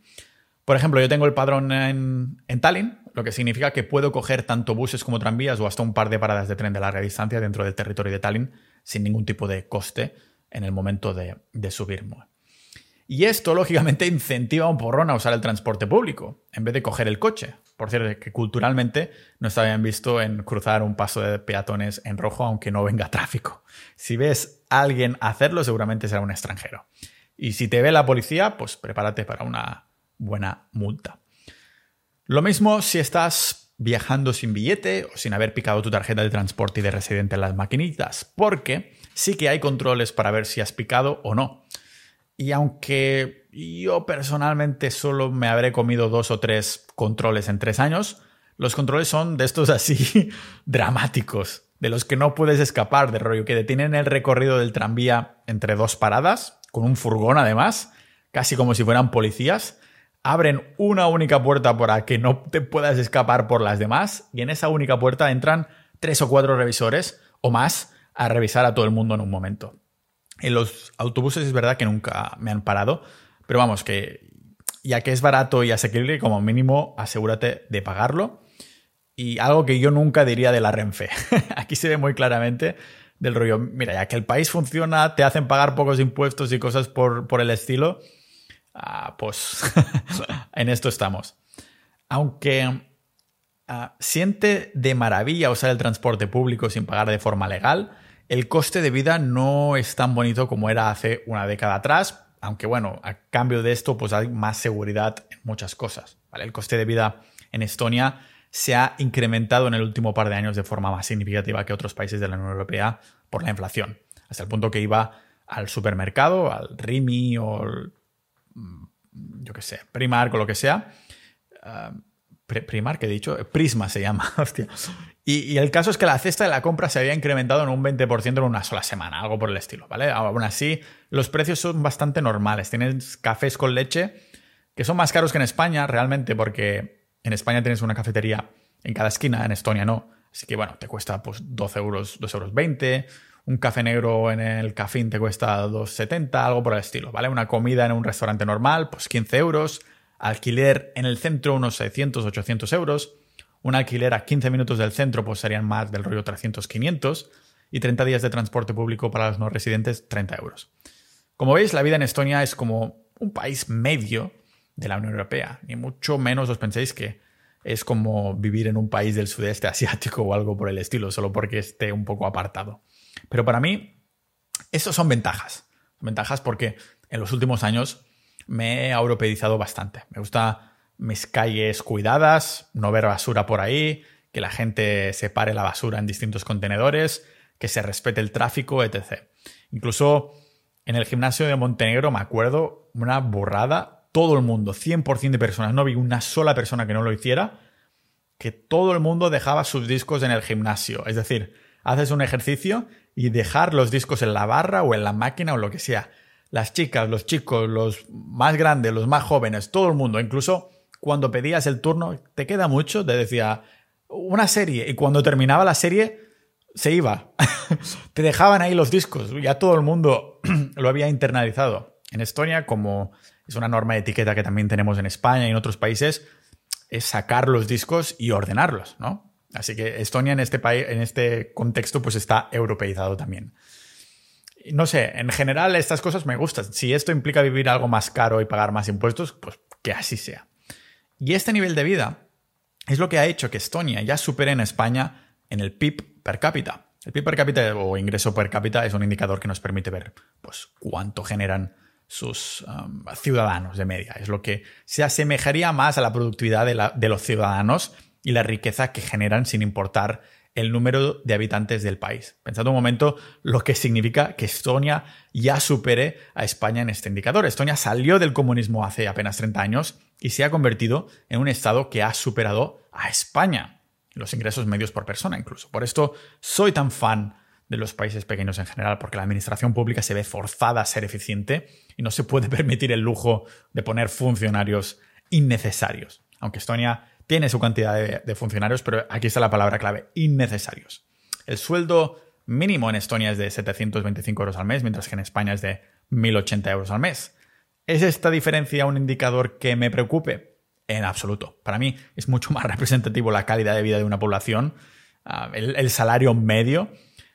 Por ejemplo, yo tengo el padrón en, en, Tallinn, lo que significa que puedo coger tanto buses como tranvías o hasta un par de paradas de tren de larga distancia dentro del territorio de Tallinn sin ningún tipo de coste en el momento de, de subirme. Y esto, lógicamente, incentiva a un porrón a usar el transporte público, en vez de coger el coche. Por cierto, que culturalmente no está bien visto en cruzar un paso de peatones en rojo aunque no venga tráfico. Si ves a alguien hacerlo, seguramente será un extranjero. Y si te ve la policía, pues prepárate para una buena multa. Lo mismo si estás viajando sin billete o sin haber picado tu tarjeta de transporte y de residente en las maquinitas, porque sí que hay controles para ver si has picado o no. Y aunque yo personalmente solo me habré comido dos o tres controles en tres años, los controles son de estos así dramáticos, de los que no puedes escapar, de rollo que detienen el recorrido del tranvía entre dos paradas, con un furgón además, casi como si fueran policías, abren una única puerta para que no te puedas escapar por las demás, y en esa única puerta entran tres o cuatro revisores o más a revisar a todo el mundo en un momento. En los autobuses es verdad que nunca me han parado, pero vamos, que ya que es barato y asequible, como mínimo asegúrate de pagarlo. Y algo que yo nunca diría de la Renfe. Aquí se ve muy claramente del rollo, mira, ya que el país funciona, te hacen pagar pocos impuestos y cosas por, el estilo, ah, pues en esto estamos. Aunque ah, siente de maravilla usar el transporte público sin pagar de forma legal, el coste de vida no es tan bonito como era hace una década atrás, aunque bueno, a cambio de esto pues hay más seguridad en muchas cosas. El coste de vida en Estonia se ha incrementado en el último par de años de forma más significativa que otros países de la Unión Europea por la inflación, hasta el punto que iba al supermercado, al Rimi o mm, yo qué sé, Primark o lo que sea. Uh, Primark he dicho, Prisma se llama, hostia. Y, el caso es que la cesta de la compra se había incrementado en un 20% en una sola semana, algo por el estilo, ¿vale? Aún así, los precios son bastante normales. Tienes cafés con leche que son más caros que en España, realmente, porque en España tienes una cafetería en cada esquina, en Estonia no. Así que, bueno, te cuesta pues 12 euros, 2 euros 20. Un café negro en el cafín te cuesta 2,70, algo por el estilo, ¿vale? Una comida en un restaurante normal, pues 15 euros. Alquiler en el centro, unos 600, 800 euros un alquiler a 15 minutos del centro pues serían más del rollo 300-500 y 30 días de transporte público para los no residentes 30 euros. Como veis, la vida en Estonia es como un país medio de la Unión Europea, ni mucho menos os penséis que es como vivir en un país del sudeste asiático o algo por el estilo, solo porque esté un poco apartado. Pero para mí, eso son ventajas. Ventajas porque en los últimos años me he europeizado bastante. Me gusta mis calles cuidadas, no ver basura por ahí, que la gente separe la basura en distintos contenedores, que se respete el tráfico, etc. Incluso en el gimnasio de Montenegro me acuerdo una burrada, todo el mundo, 100% de personas, no vi una sola persona que no lo hiciera, que todo el mundo dejaba sus discos en el gimnasio. Es decir, haces un ejercicio y dejar los discos en la barra o en la máquina o lo que sea. Las chicas, los chicos, los más grandes, los más jóvenes, todo el mundo, incluso cuando pedías el turno, te queda mucho, te decía una serie y cuando terminaba la serie se iba. te dejaban ahí los discos, ya todo el mundo lo había internalizado. En Estonia, como es una norma de etiqueta que también tenemos en España y en otros países, es sacar los discos y ordenarlos, ¿no? Así que Estonia en este, país, en este contexto pues está europeizado también. No sé, en general estas cosas me gustan. Si esto implica vivir algo más caro y pagar más impuestos, pues que así sea. Y este nivel de vida es lo que ha hecho que Estonia ya supere en España en el PIB per cápita. El PIB per cápita o ingreso per cápita es un indicador que nos permite ver pues, cuánto generan sus um, ciudadanos de media. Es lo que se asemejaría más a la productividad de, los ciudadanos y la riqueza que generan sin importar el número de habitantes del país. Pensando un momento lo que significa que Estonia ya supere a España en este indicador. Estonia salió del comunismo hace apenas 30 años y se ha convertido en un estado que ha superado a España. Los ingresos medios por persona incluso. Por esto soy tan fan de los países pequeños en general, porque la administración pública se ve forzada a ser eficiente y no se puede permitir el lujo de poner funcionarios innecesarios. Aunque Estonia tiene su cantidad de, funcionarios, pero aquí está la palabra clave, innecesarios. El sueldo mínimo en Estonia es de 725 euros al mes, mientras que en España es de 1.080 euros al mes. ¿Es esta diferencia un indicador que me preocupe? En absoluto. Para mí es mucho más representativo la calidad de vida de una población, ah, el salario medio,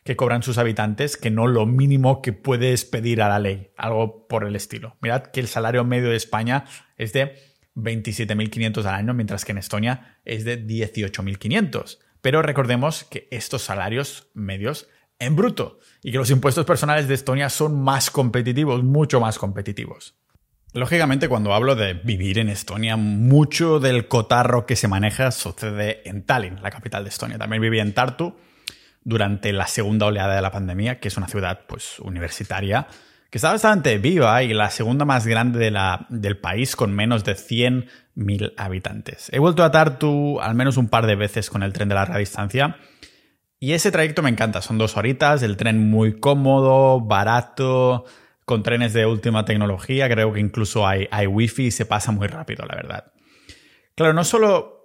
que cobran sus habitantes que no lo mínimo que puedes pedir a la ley, algo por el estilo. Mirad que el salario medio de España es de 27.500 al año, mientras que en Estonia es de 18.500. Pero recordemos que estos salarios medios en bruto y que los impuestos personales de Estonia son más competitivos, mucho más competitivos. Lógicamente, cuando hablo de vivir en Estonia, mucho del cotarro que se maneja sucede en Tallinn, la capital de Estonia. También viví en Tartu, durante la segunda oleada de la pandemia, que es una ciudad pues, universitaria, está bastante viva y la segunda más grande de la, del país con menos de 100.000 habitantes. He vuelto a Tartu al menos un par de veces con el tren de larga distancia y ese trayecto me encanta. Son dos horitas, el tren muy cómodo, barato, con trenes de última tecnología. Creo que incluso hay, hay wifi y se pasa muy rápido, la verdad. Claro, no solo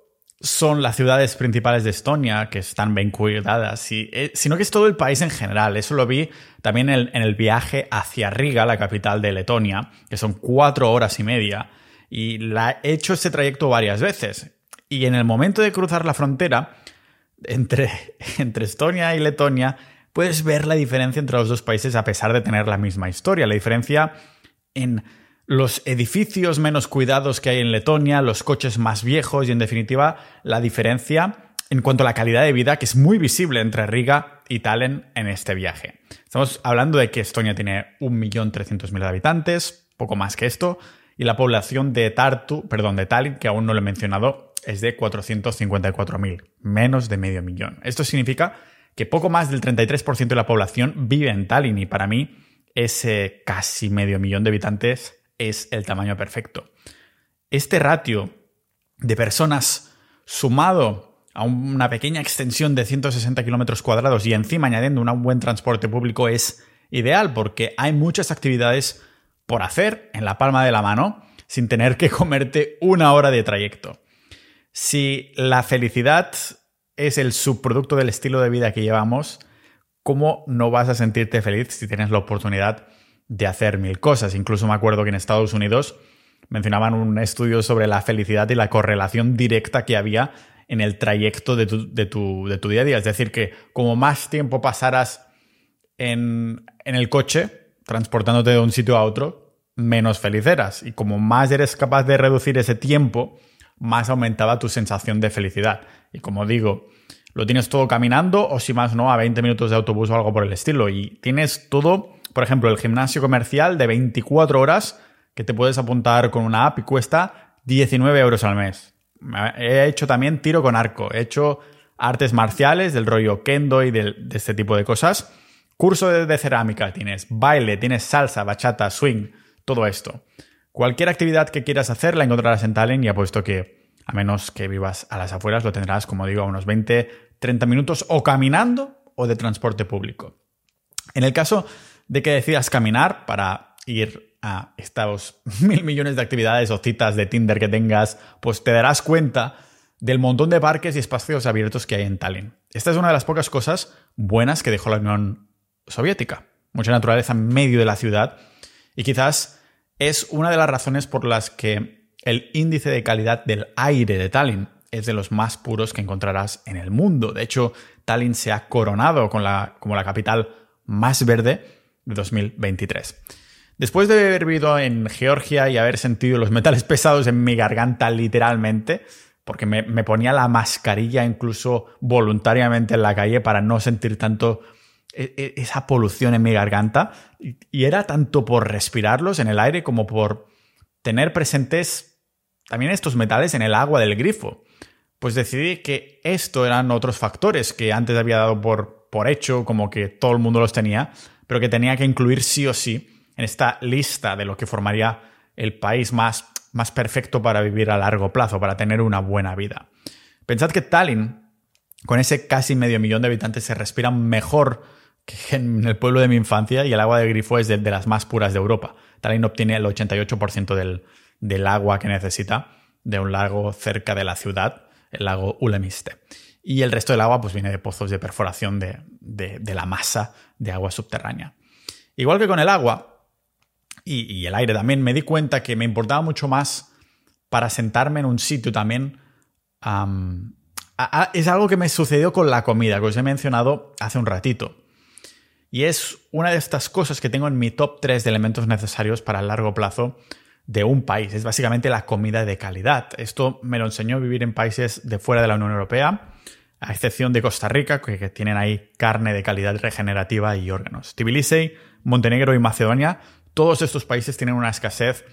son las ciudades principales de Estonia, que están bien cuidadas, eh, sino que es todo el país en general. Eso lo vi también en el, viaje hacia Riga, la capital de Letonia, que son cuatro horas y media. Y la, he hecho ese trayecto varias veces. Y en el momento de cruzar la frontera entre, entre Estonia y Letonia, puedes ver la diferencia entre los dos países a pesar de tener la misma historia. La diferencia en los edificios menos cuidados que hay en Letonia, los coches más viejos y en definitiva la diferencia en cuanto a la calidad de vida que es muy visible entre Riga y Tallinn en este viaje. Estamos hablando de que Estonia tiene 1.300.000 habitantes, poco más que esto, y la población de Tartu, perdón, de Tallinn, que aún no lo he mencionado, es de 454.000, menos de medio millón. Esto significa que poco más del 33% de la población vive en Tallinn y para mí ese casi medio millón de habitantes es el tamaño perfecto. Este ratio de personas sumado a una pequeña extensión de 160 kilómetros cuadrados y encima añadiendo un buen transporte público es ideal porque hay muchas actividades por hacer en la palma de la mano sin tener que comerte una hora de trayecto. Si la felicidad es el subproducto del estilo de vida que llevamos, ¿cómo no vas a sentirte feliz si tienes la oportunidad de hacer mil cosas. Incluso me acuerdo que en Estados Unidos mencionaban un estudio sobre la felicidad y la correlación directa que había en el trayecto de tu, de tu, día a día. Es decir, que como más tiempo pasaras en, en el coche, transportándote de un sitio a otro, menos feliz eras. Y como más eres capaz de reducir ese tiempo, más aumentaba tu sensación de felicidad. Y como digo, lo tienes todo caminando o si más no, a 20 minutos de autobús o algo por el estilo. Y tienes todo por ejemplo, el gimnasio comercial de 24 horas que te puedes apuntar con una app y cuesta 19 euros al mes. He hecho también tiro con arco, he hecho artes marciales del rollo kendo y de, este tipo de cosas. Curso de, cerámica tienes, baile, tienes salsa, bachata, swing, todo esto. Cualquier actividad que quieras hacer la encontrarás en Tallinn y apuesto que a menos que vivas a las afueras, lo tendrás, como digo, a unos 20, 30 minutos o caminando o de transporte público. En el caso de que decidas caminar para ir a estos mil millones de actividades o citas de Tinder que tengas, pues te darás cuenta del montón de parques y espacios abiertos que hay en Tallinn. Esta es una de las pocas cosas buenas que dejó la Unión Soviética. Mucha naturaleza en medio de la ciudad y quizás es una de las razones por las que el índice de calidad del aire de Tallinn es de los más puros que encontrarás en el mundo. De hecho, Tallinn se ha coronado como la capital más verde de 2023. Después de haber vivido en Georgia y haber sentido los metales pesados en mi garganta literalmente, porque me, me, ponía la mascarilla incluso voluntariamente en la calle para no sentir tanto e, e, esa polución en mi garganta, y era tanto por respirarlos en el aire como por tener presentes también estos metales en el agua del grifo. Pues decidí que esto eran otros factores que antes había dado por, por hecho, como que todo el mundo los tenía, pero que tenía que incluir sí o sí en esta lista de lo que formaría el país más, más perfecto para vivir a largo plazo, para tener una buena vida. Pensad que Tallinn, con ese casi medio millón de habitantes, se respira mejor que en el pueblo de mi infancia y el agua de grifo es de, las más puras de Europa. Tallinn obtiene el 88% del, del agua que necesita de un lago cerca de la ciudad, el lago Ulemiste. Y el resto del agua pues, viene de pozos de perforación de, de la masa de agua subterránea. Igual que con el agua y, el aire también, me di cuenta que me importaba mucho más para sentarme en un sitio también. Es algo que me sucedió con la comida, que os he mencionado hace un ratito. Y es una de estas cosas que tengo en mi top 3 de elementos necesarios para el largo plazo de un país. Es básicamente la comida de calidad. Esto me lo enseñó vivir en países de fuera de la Unión Europea, a excepción de Costa Rica, que, tienen ahí carne de calidad regenerativa y órganos. Tbilisi, Montenegro y Macedonia, todos estos países tienen una escasez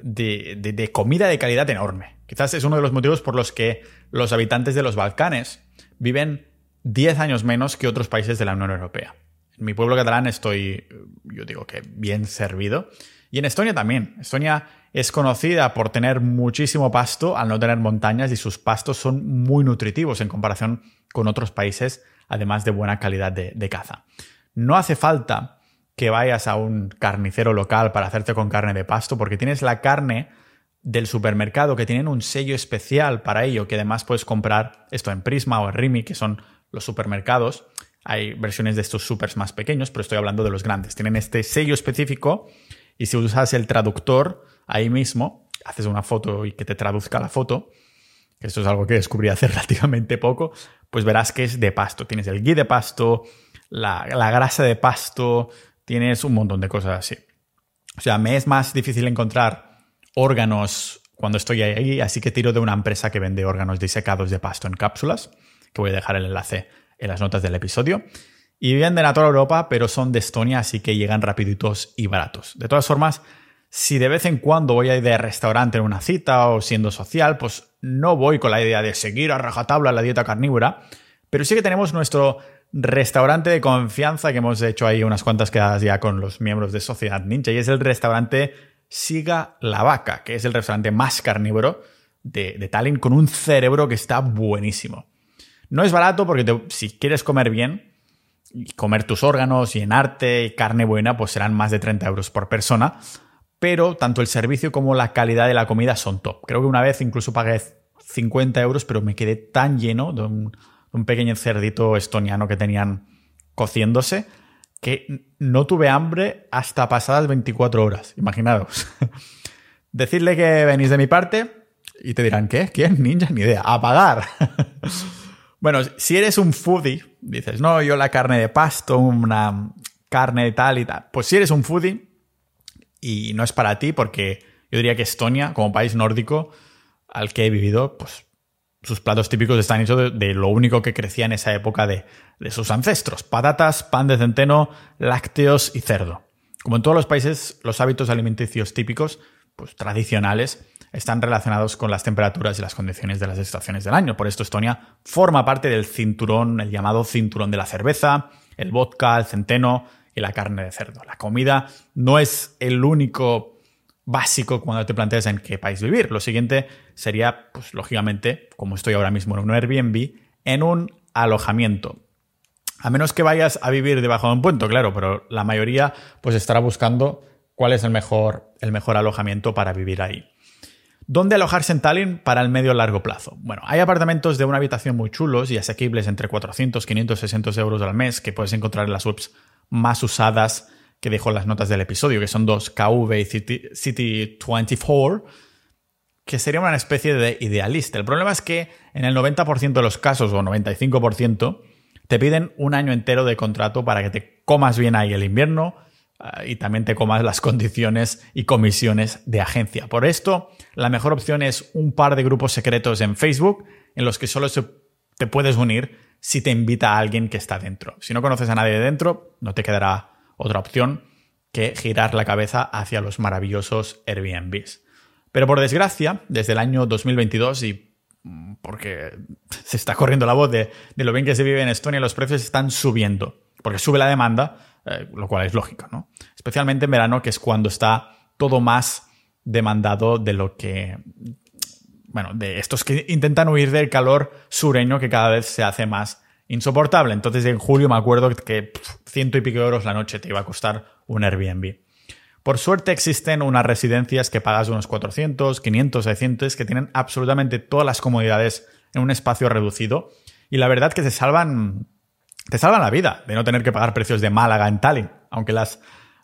de, de comida de calidad enorme. Quizás es uno de los motivos por los que los habitantes de los Balcanes viven 10 años menos que otros países de la Unión Europea. En mi pueblo catalán estoy, yo digo que bien servido. Y en Estonia también. Estonia es conocida por tener muchísimo pasto al no tener montañas y sus pastos son muy nutritivos en comparación con otros países, además de buena calidad de, caza. No hace falta que vayas a un carnicero local para hacerte con carne de pasto, porque tienes la carne del supermercado que tienen un sello especial para ello, que además puedes comprar esto en Prisma o en Rimi, que son los supermercados, hay versiones de estos supers más pequeños, pero estoy hablando de los grandes. Tienen este sello específico y si usas el traductor ahí mismo, haces una foto y que te traduzca la foto, que esto es algo que descubrí hace relativamente poco, pues verás que es de pasto. Tienes el gui de pasto, la, la grasa de pasto, tienes un montón de cosas así. O sea, me es más difícil encontrar órganos cuando estoy ahí, así que tiro de una empresa que vende órganos disecados de pasto en cápsulas, que voy a dejar el enlace en las notas del episodio. Y vienen de toda Europa, pero son de Estonia, así que llegan rapiditos y baratos. De todas formas, si de vez en cuando voy a ir de restaurante en una cita o siendo social, pues no voy con la idea de seguir a rajatabla la dieta carnívora, pero sí que tenemos nuestro restaurante de confianza que hemos hecho ahí unas cuantas quedadas ya con los miembros de Sociedad Ninja y es el restaurante Siga la Vaca, que es el restaurante más carnívoro de, de Tallinn con un cerebro que está buenísimo. No es barato porque si quieres comer bien, comer tus órganos y llenarte carne buena, pues serán más de 30 euros por persona. Pero tanto el servicio como la calidad de la comida son top. Creo que una vez incluso pagué 50 euros, pero me quedé tan lleno de un, un pequeño cerdito estoniano que tenían cociéndose que no tuve hambre hasta pasadas 24 horas. Imaginaos. Decirle que venís de mi parte y te dirán, ¿qué? ¿Quién? Ninja, ni idea. A pagar. Bueno, si eres un foodie, dices, no, yo la carne de pasto, una carne de tal y tal. Pues si eres un foodie y no es para ti, porque yo diría que Estonia, como país nórdico al que he vivido, pues sus platos típicos están hechos de, lo único que crecía en esa época de, de sus ancestros. Patatas, pan de centeno, lácteos y cerdo. Como en todos los países, los hábitos alimenticios típicos, pues tradicionales, están relacionados con las temperaturas y las condiciones de las estaciones del año. Por esto Estonia forma parte del cinturón, el llamado cinturón de la cerveza, el vodka, el centeno y la carne de cerdo. La comida no es el único básico cuando te planteas en qué país vivir. Lo siguiente sería, pues lógicamente, como estoy ahora mismo en un Airbnb, en un alojamiento. A menos que vayas a vivir debajo de un puente, claro, pero la mayoría pues estará buscando cuál es el mejor, el mejor alojamiento para vivir ahí. ¿Dónde alojarse en Tallinn para el medio largo plazo? Bueno, hay apartamentos de una habitación muy chulos y asequibles entre 400, 500, 600 euros al mes que puedes encontrar en las webs más usadas que dejo en las notas del episodio, que son dos KV y City, 24, que sería una especie de idealista. El problema es que en el 90% de los casos, o 95%, te piden un año entero de contrato para que te comas bien ahí el invierno y también te comas las condiciones y comisiones de agencia. Por esto, la mejor opción es un par de grupos secretos en Facebook en los que solo te puedes unir si te invita a alguien que está dentro. Si no conoces a nadie de dentro, no te quedará otra opción que girar la cabeza hacia los maravillosos Airbnbs. Pero por desgracia, desde el año 2022 y porque se está corriendo la voz de, lo bien que se vive en Estonia, los precios están subiendo, porque sube la demanda, eh, lo cual es lógico, ¿no? Especialmente en verano, que es cuando está todo más demandado de lo que... Bueno, de estos que intentan huir del calor sureño que cada vez se hace más insoportable. Entonces en julio me acuerdo que ciento y pico euros la noche te iba a costar un Airbnb. Por suerte existen unas residencias que pagas unos 400, 500, 600 que tienen absolutamente todas las comodidades en un espacio reducido y la verdad que te salvan te salvan la vida de no tener que pagar precios de Málaga en Tallinn, aunque las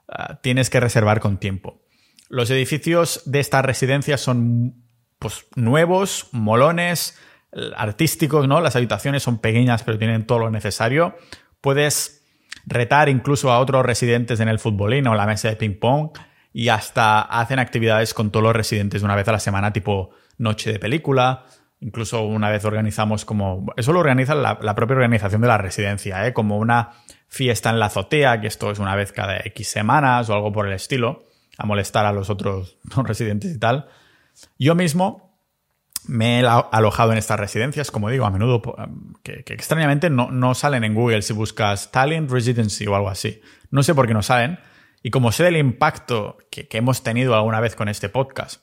ah, tienes que reservar con tiempo. Los edificios de estas residencias son pues, nuevos, molones, artísticos, ¿no? Las habitaciones son pequeñas pero tienen todo lo necesario. Puedes retar incluso a otros residentes en el futbolín o la mesa de ping pong y hasta hacen actividades con todos los residentes una vez a la semana, tipo noche de película. Incluso una vez organizamos como... Eso lo organiza la, propia organización de la residencia, ¿eh? como una fiesta en la azotea, que esto es una vez cada X semanas o algo por el estilo, a molestar a los otros residentes y tal. Yo mismo me he alojado en estas residencias, como digo, a menudo, que, extrañamente no, salen en Google si buscas Talent Residency o algo así. No sé por qué no salen. Y como sé del impacto que, hemos tenido alguna vez con este podcast,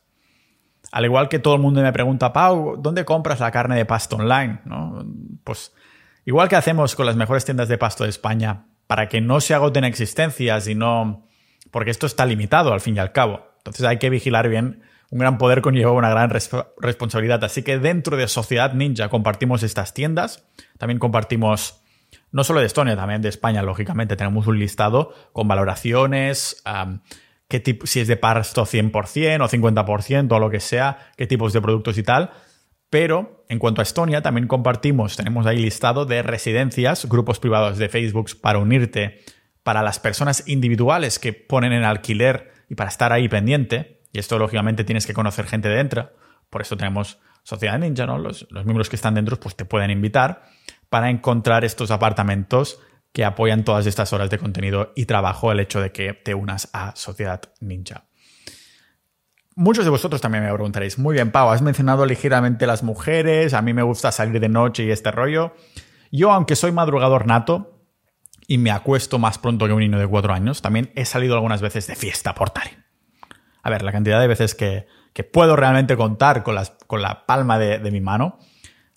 al igual que todo el mundo me pregunta, Pau, ¿dónde compras la carne de pasto online? Pues igual que hacemos con las mejores tiendas de pasto de España, para que no se agoten existencias y no... porque esto está limitado al fin y al cabo. Entonces hay que vigilar bien un gran poder conlleva una gran responsabilidad. Así que dentro de Sociedad Ninja compartimos estas tiendas. También compartimos, no solo de Estonia, también de España, lógicamente. Tenemos un listado con valoraciones, qué tipo, si es de pasto 100% o 50% o lo que sea, qué tipos de productos y tal. Pero en cuanto a Estonia, también compartimos, tenemos ahí listado de residencias, grupos privados de Facebook para unirte, para las personas individuales que ponen en alquiler y para estar ahí pendiente. Y esto, lógicamente, tienes que conocer gente de dentro. Por eso tenemos Sociedad Ninja, ¿no? Los, miembros que están dentro, pues te pueden invitar para encontrar estos apartamentos que apoyan todas estas horas de contenido y trabajo el hecho de que te unas a Sociedad Ninja. Muchos de vosotros también me preguntaréis, muy bien, Pau, has mencionado ligeramente las mujeres, a mí me gusta salir de noche y este rollo. Yo, aunque soy madrugador nato y me acuesto más pronto que un niño de cuatro años, también he salido algunas veces de fiesta por Tallinn a ver, la cantidad de veces que, puedo realmente contar con, con la palma de, mi mano,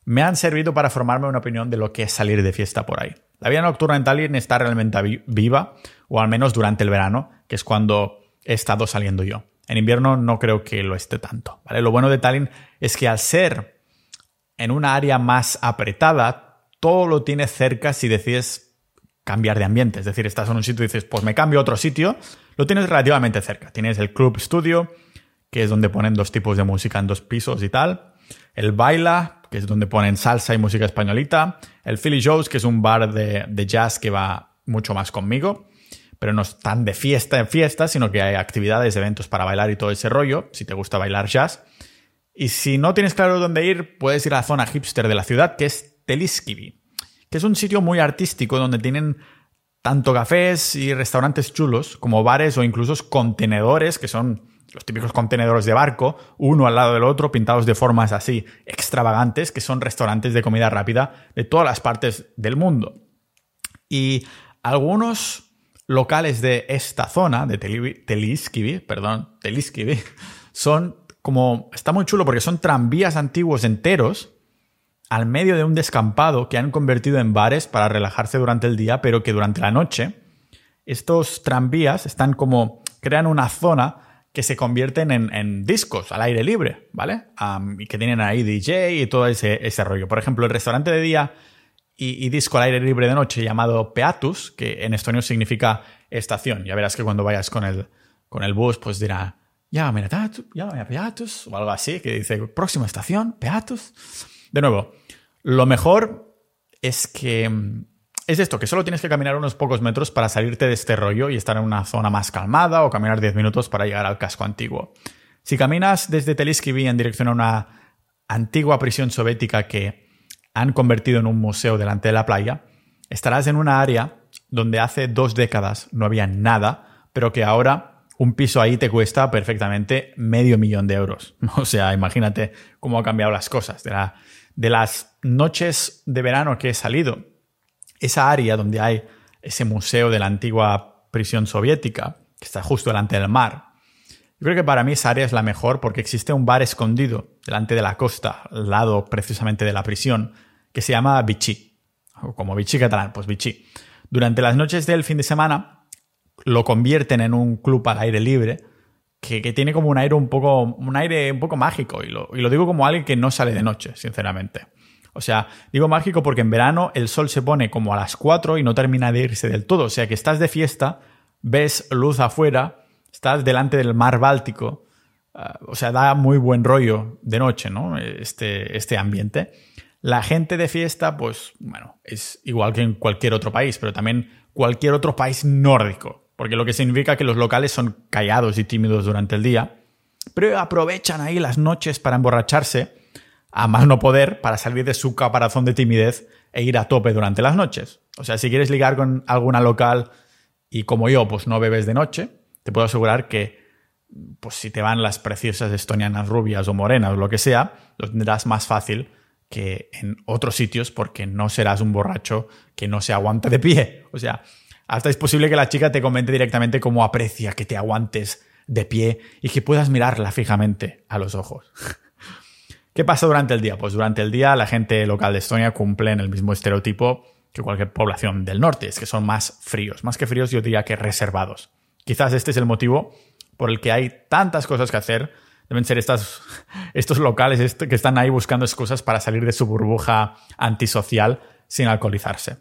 me han servido para formarme una opinión de lo que es salir de fiesta por ahí. La vida nocturna en Tallinn está realmente viva, o al menos durante el verano, que es cuando he estado saliendo yo. En invierno no creo que lo esté tanto. Lo bueno de Tallinn es que al ser en una área más apretada, todo lo tienes cerca si decides cambiar de ambiente. Es decir, estás en un sitio y dices, pues me cambio a otro sitio, lo tienes relativamente cerca. Tienes el Club Studio, que es donde ponen dos tipos de música en dos pisos y tal. El Baila, que es donde ponen salsa y música españolita. El Philly Joe's, que es un bar de, jazz que va mucho más conmigo. Pero no es tan de fiesta en fiesta, sino que hay actividades, eventos para bailar y todo ese rollo, si te gusta bailar jazz. Y si no tienes claro dónde ir, puedes ir a la zona hipster de la ciudad, que es Teliskivi que es un sitio muy artístico donde tienen tanto cafés y restaurantes chulos como bares o incluso contenedores, que son los típicos contenedores de barco, uno al lado del otro, pintados de formas así extravagantes, que son restaurantes de comida rápida de todas las partes del mundo. Y algunos locales de esta zona, de Teliskivi, perdón, Teliskivi, son como, está muy chulo porque son tranvías antiguos enteros al medio de un descampado que han convertido en bares para relajarse durante el día, pero que durante la noche estos tranvías están como, crean una zona que se convierten en, discos al aire libre, ¿vale? y que tienen ahí DJ y todo ese, ese rollo. Por ejemplo, el restaurante de día y, disco al aire libre de noche llamado Peatus, que en estonio significa estación. Ya verás que cuando vayas con el, con el bus, pues dirá, llámame a, llámame a Peatus, o algo así, que dice, próxima estación, Peatus. De nuevo, lo mejor es que mm, es esto, que solo tienes que caminar unos pocos metros para salirte de este rollo y estar en una zona más calmada o caminar 10 minutos para llegar al casco antiguo. Si caminas desde Teliskivi en dirección a una antigua prisión soviética que han convertido en un museo delante de la playa, estarás en una área donde hace dos décadas no había nada, pero que ahora un piso ahí te cuesta perfectamente medio millón de euros. O sea, imagínate cómo han cambiado las cosas. De, la, de las noches de verano que he salido, esa área donde hay ese museo de la antigua prisión soviética, que está justo delante del mar, yo creo que para mí esa área es la mejor porque existe un bar escondido delante de la costa, al lado precisamente de la prisión, que se llama Vichy. O como Vichy catalán, pues Vichy. Durante las noches del fin de semana lo convierten en un club al aire libre que, tiene como un aire un poco, un aire un poco mágico. Y lo, y lo digo como alguien que no sale de noche, sinceramente. O sea, digo mágico porque en verano el sol se pone como a las 4 y no termina de irse del todo. O sea que estás de fiesta, ves luz afuera estás delante del mar Báltico, ah, o sea, da muy buen rollo de noche, ¿no? Este, este ambiente. La gente de fiesta, pues, bueno, es igual que en cualquier otro país, pero también cualquier otro país nórdico, porque lo que significa que los locales son callados y tímidos durante el día, pero aprovechan ahí las noches para emborracharse, a más no poder, para salir de su caparazón de timidez e ir a tope durante las noches. O sea, si quieres ligar con alguna local y como yo, pues no bebes de noche, te puedo asegurar que pues si te van las preciosas estonianas rubias o morenas o lo que sea, lo tendrás más fácil que en otros sitios porque no serás un borracho que no se aguanta de pie. O sea, hasta es posible que la chica te comente directamente cómo aprecia que te aguantes de pie y que puedas mirarla fijamente a los ojos. ¿Qué pasa durante el día? Pues durante el día la gente local de Estonia cumple en el mismo estereotipo que cualquier población del norte, es que son más fríos, más que fríos yo diría que reservados. Quizás este es el motivo por el que hay tantas cosas que hacer. Deben ser estos locales que están ahí buscando excusas para salir de su burbuja antisocial sin alcoholizarse.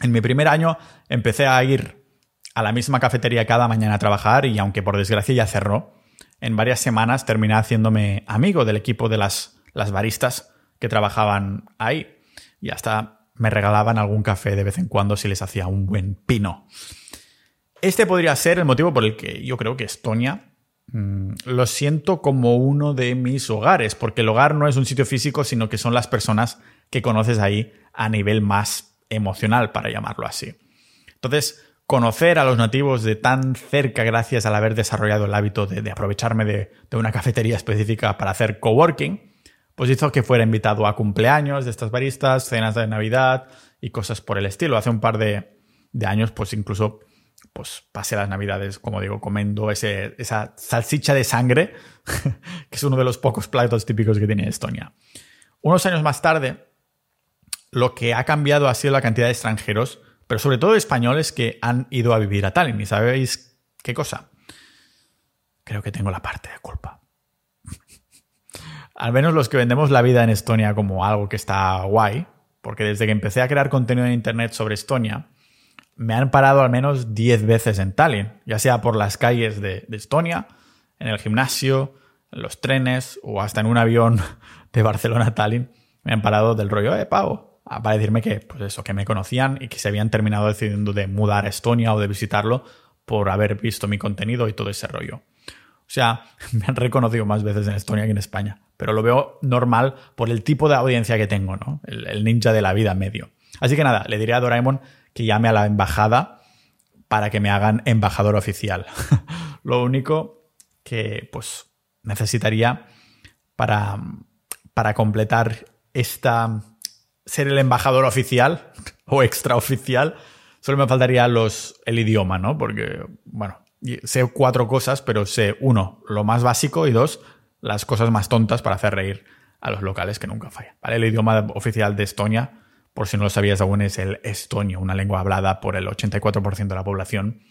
En mi primer año empecé a ir a la misma cafetería cada mañana a trabajar y aunque por desgracia ya cerró, en varias semanas terminé haciéndome amigo del equipo de las, las baristas que trabajaban ahí y hasta me regalaban algún café de vez en cuando si les hacía un buen pino. Este podría ser el motivo por el que yo creo que Estonia mm, lo siento como uno de mis hogares, porque el hogar no es un sitio físico, sino que son las personas que conoces ahí a nivel más emocional, para llamarlo así. Entonces, conocer a los nativos de tan cerca gracias al haber desarrollado el hábito de, aprovecharme de, una cafetería específica para hacer coworking, pues hizo que fuera invitado a cumpleaños de estas baristas, cenas de Navidad y cosas por el estilo. Hace un par de, años, pues incluso pues pasé las navidades, como digo, comiendo esa salsicha de sangre, que es uno de los pocos platos típicos que tiene Estonia. Unos años más tarde, lo que ha cambiado ha sido la cantidad de extranjeros, pero sobre todo españoles que han ido a vivir a Tallinn. ¿Y sabéis qué cosa? Creo que tengo la parte de culpa. Al menos los que vendemos la vida en Estonia como algo que está guay, porque desde que empecé a crear contenido en Internet sobre Estonia, me han parado al menos 10 veces en Tallinn, ya sea por las calles de, Estonia, en el gimnasio, en los trenes o hasta en un avión de Barcelona a Tallinn. Me han parado del rollo, eh, pavo, para decirme que, pues eso, que me conocían y que se habían terminado decidiendo de mudar a Estonia o de visitarlo por haber visto mi contenido y todo ese rollo. O sea, me han reconocido más veces en Estonia que en España, pero lo veo normal por el tipo de audiencia que tengo, ¿no? El, ninja de la vida medio. Así que nada, le diré a Doraemon que llame a la embajada para que me hagan embajador oficial. Lo único que pues necesitaría para, para completar esta ser el embajador oficial o extraoficial Solo me faltaría los, el idioma, ¿no? Porque, bueno, sé cuatro cosas, pero sé, uno, lo más básico y dos, las cosas más tontas para hacer reír a los locales que nunca fallan. ¿vale? El idioma oficial de Estonia, por si no lo sabías aún, es el estonio, una lengua hablada por el 84% de la población,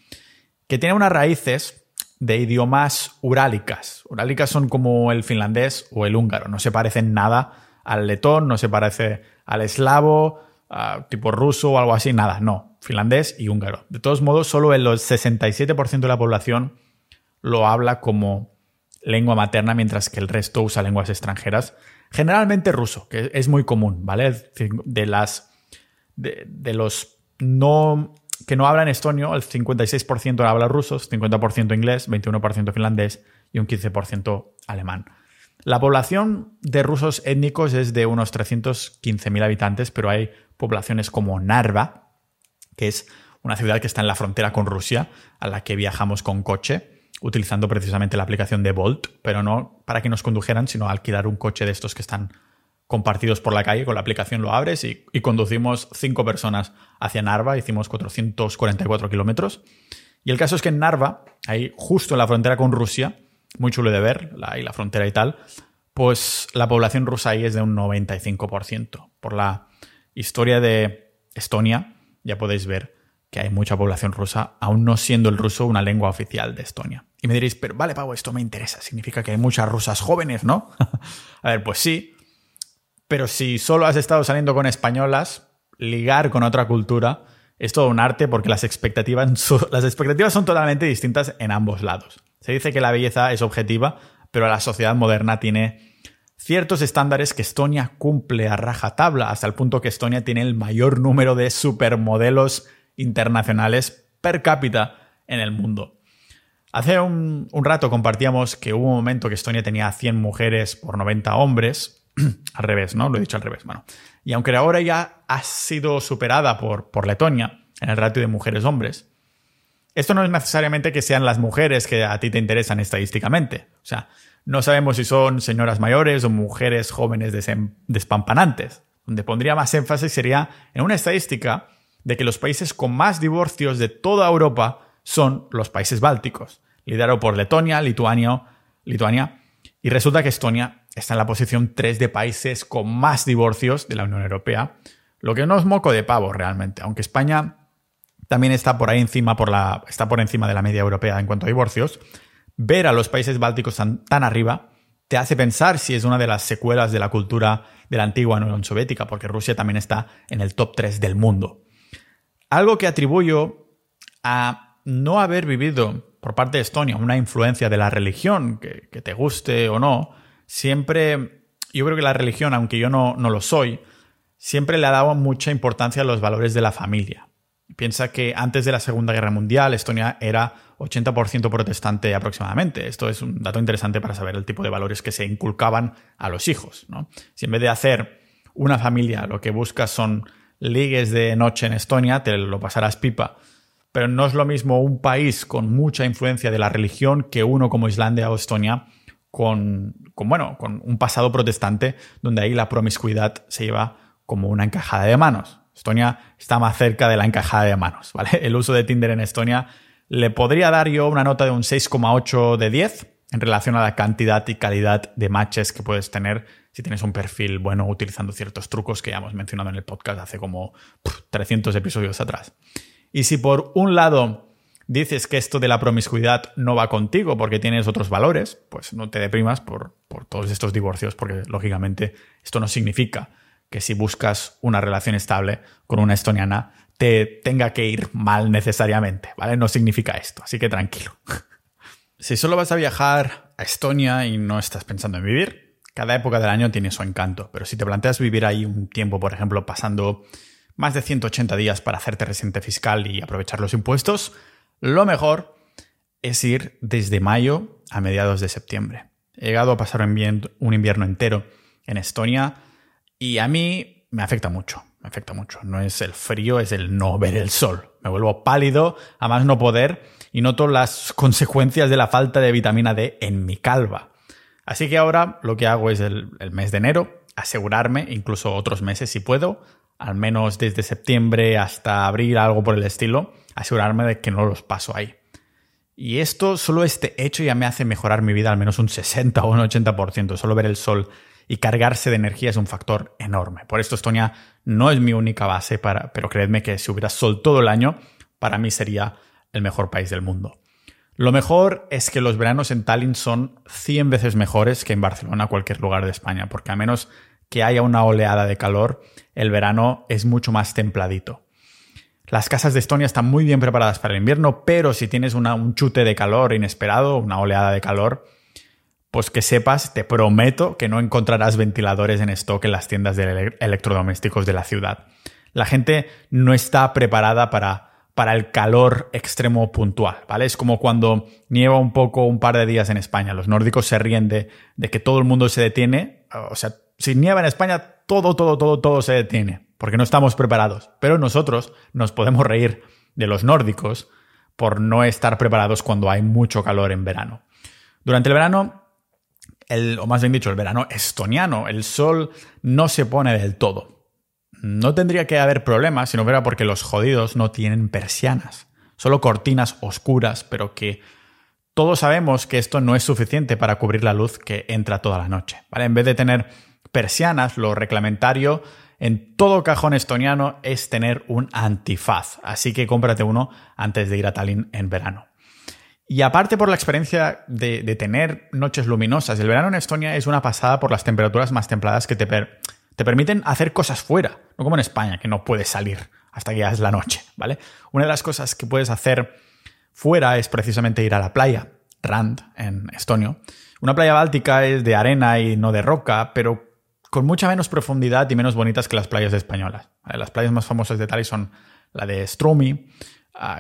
que tiene unas raíces de idiomas urálicas. Urálicas son como el finlandés o el húngaro, no se parecen nada al letón, no se parece al eslavo, tipo ruso o algo así, nada, no, finlandés y húngaro. De todos modos, solo el 67% de la población lo habla como lengua materna, mientras que el resto usa lenguas extranjeras, generalmente ruso, que es muy común, ¿vale? De las de, los no que no hablan estonio, el 56% habla ruso, 50% inglés, 21% finlandés y un 15% alemán. La población de rusos étnicos es de unos 315.000 habitantes, pero hay poblaciones como Narva, que es una ciudad que está en la frontera con Rusia, a la que viajamos con coche utilizando precisamente la aplicación de Bolt, pero no para que nos condujeran, sino alquilar un coche de estos que están compartidos por la calle. Con la aplicación lo abres y, conducimos cinco personas hacia Narva, hicimos 444 kilómetros. Y el caso es que en Narva, ahí justo en la frontera con Rusia, muy chulo de ver, la, frontera y tal, pues la población rusa ahí es de un 95%. Por la historia de Estonia, ya podéis ver que hay mucha población rusa, aún no siendo el ruso una lengua oficial de Estonia. Y me diréis, pero vale, Pavo, esto me interesa, significa que hay muchas rusas jóvenes, ¿no? a ver, pues sí, pero si solo has estado saliendo con españolas, ligar con otra cultura es todo un arte porque las expectativas, las expectativas son totalmente distintas en ambos lados. Se dice que la belleza es objetiva, pero la sociedad moderna tiene ciertos estándares que Estonia cumple a rajatabla, hasta el punto que Estonia tiene el mayor número de supermodelos internacionales per cápita en el mundo. Hace un, rato compartíamos que hubo un momento que Estonia tenía 100 mujeres por 90 hombres. al revés, ¿no? Lo he dicho al revés. Bueno, y aunque ahora ya ha sido superada por, por Letonia en el ratio de mujeres-hombres, esto no es necesariamente que sean las mujeres que a ti te interesan estadísticamente. O sea, no sabemos si son señoras mayores o mujeres jóvenes despampanantes. Donde pondría más énfasis sería en una estadística de que los países con más divorcios de toda Europa son los países bálticos, liderado por Letonia, Lituania, Lituania, y resulta que Estonia está en la posición 3 de países con más divorcios de la Unión Europea, lo que no es moco de pavo realmente, aunque España también está por ahí encima, por la, está por encima de la media europea en cuanto a divorcios, ver a los países bálticos tan, tan arriba te hace pensar si es una de las secuelas de la cultura de la antigua Unión Soviética, porque Rusia también está en el top 3 del mundo. Algo que atribuyo a no haber vivido por parte de Estonia una influencia de la religión, que, te guste o no, siempre, yo creo que la religión, aunque yo no, no lo soy, siempre le ha dado mucha importancia a los valores de la familia. Piensa que antes de la Segunda Guerra Mundial Estonia era 80% protestante aproximadamente. Esto es un dato interesante para saber el tipo de valores que se inculcaban a los hijos. ¿no? Si en vez de hacer una familia lo que buscas son ligues de noche en Estonia, te lo pasarás pipa. Pero no es lo mismo un país con mucha influencia de la religión que uno como Islandia o Estonia con, bueno, con un pasado protestante donde ahí la promiscuidad se lleva como una encajada de manos. Estonia está más cerca de la encajada de manos, ¿vale? El uso de Tinder en Estonia le podría dar yo una nota de un 6,8 de 10 en relación a la cantidad y calidad de matches que puedes tener si tienes un perfil bueno utilizando ciertos trucos que ya hemos mencionado en el podcast hace como 300 episodios atrás. Y si por un lado dices que esto de la promiscuidad no va contigo porque tienes otros valores, pues no te deprimas por, por todos estos divorcios porque lógicamente esto no significa que si buscas una relación estable con una estoniana te tenga que ir mal necesariamente, ¿vale? No significa esto, así que tranquilo. si solo vas a viajar a Estonia y no estás pensando en vivir, cada época del año tiene su encanto, pero si te planteas vivir ahí un tiempo, por ejemplo, pasando más de 180 días para hacerte residente fiscal y aprovechar los impuestos, lo mejor es ir desde mayo a mediados de septiembre. He llegado a pasar un invierno entero en Estonia y a mí me afecta mucho, me afecta mucho. No es el frío, es el no ver el sol. Me vuelvo pálido, a más no poder, y noto las consecuencias de la falta de vitamina D en mi calva. Así que ahora lo que hago es el, mes de enero asegurarme, incluso otros meses si puedo, al menos desde septiembre hasta abril, algo por el estilo, asegurarme de que no los paso ahí. Y esto, solo este hecho ya me hace mejorar mi vida al menos un 60 o un 80%. Solo ver el sol y cargarse de energía es un factor enorme. Por esto Estonia no es mi única base, para, pero creedme que si hubiera sol todo el año, para mí sería el mejor país del mundo. Lo mejor es que los veranos en Tallinn son 100 veces mejores que en Barcelona o cualquier lugar de España, porque a menos que haya una oleada de calor, el verano es mucho más templadito. Las casas de Estonia están muy bien preparadas para el invierno, pero si tienes un chute de calor inesperado, una oleada de calor, pues que sepas, te prometo que no encontrarás ventiladores en stock en las tiendas de electrodomésticos de la ciudad. La gente no está preparada para, para el calor extremo puntual, ¿vale? Es como cuando nieva un poco un par de días en España. Los nórdicos se ríen de, de que todo el mundo se detiene. O sea, si nieva en España, todo, todo, todo, todo se detiene, porque no estamos preparados. Pero nosotros nos podemos reír de los nórdicos por no estar preparados cuando hay mucho calor en verano. Durante el verano, el, o más bien dicho, el verano estoniano, el sol no se pone del todo. No tendría que haber problemas si no fuera porque los jodidos no tienen persianas, solo cortinas oscuras, pero que todos sabemos que esto no es suficiente para cubrir la luz que entra toda la noche. ¿vale? En vez de tener persianas, lo reglamentario en todo cajón estoniano es tener un antifaz. Así que cómprate uno antes de ir a Tallinn en verano. Y aparte por la experiencia de, tener noches luminosas, el verano en Estonia es una pasada por las temperaturas más templadas que te, te permiten hacer cosas fuera, no como en España, que no puedes salir hasta que ya es la noche, ¿vale? Una de las cosas que puedes hacer fuera es precisamente ir a la playa, Rand, en estonio. Una playa báltica es de arena y no de roca, pero con mucha menos profundidad y menos bonitas que las playas españolas. Las playas más famosas de Tali son la de Strumi,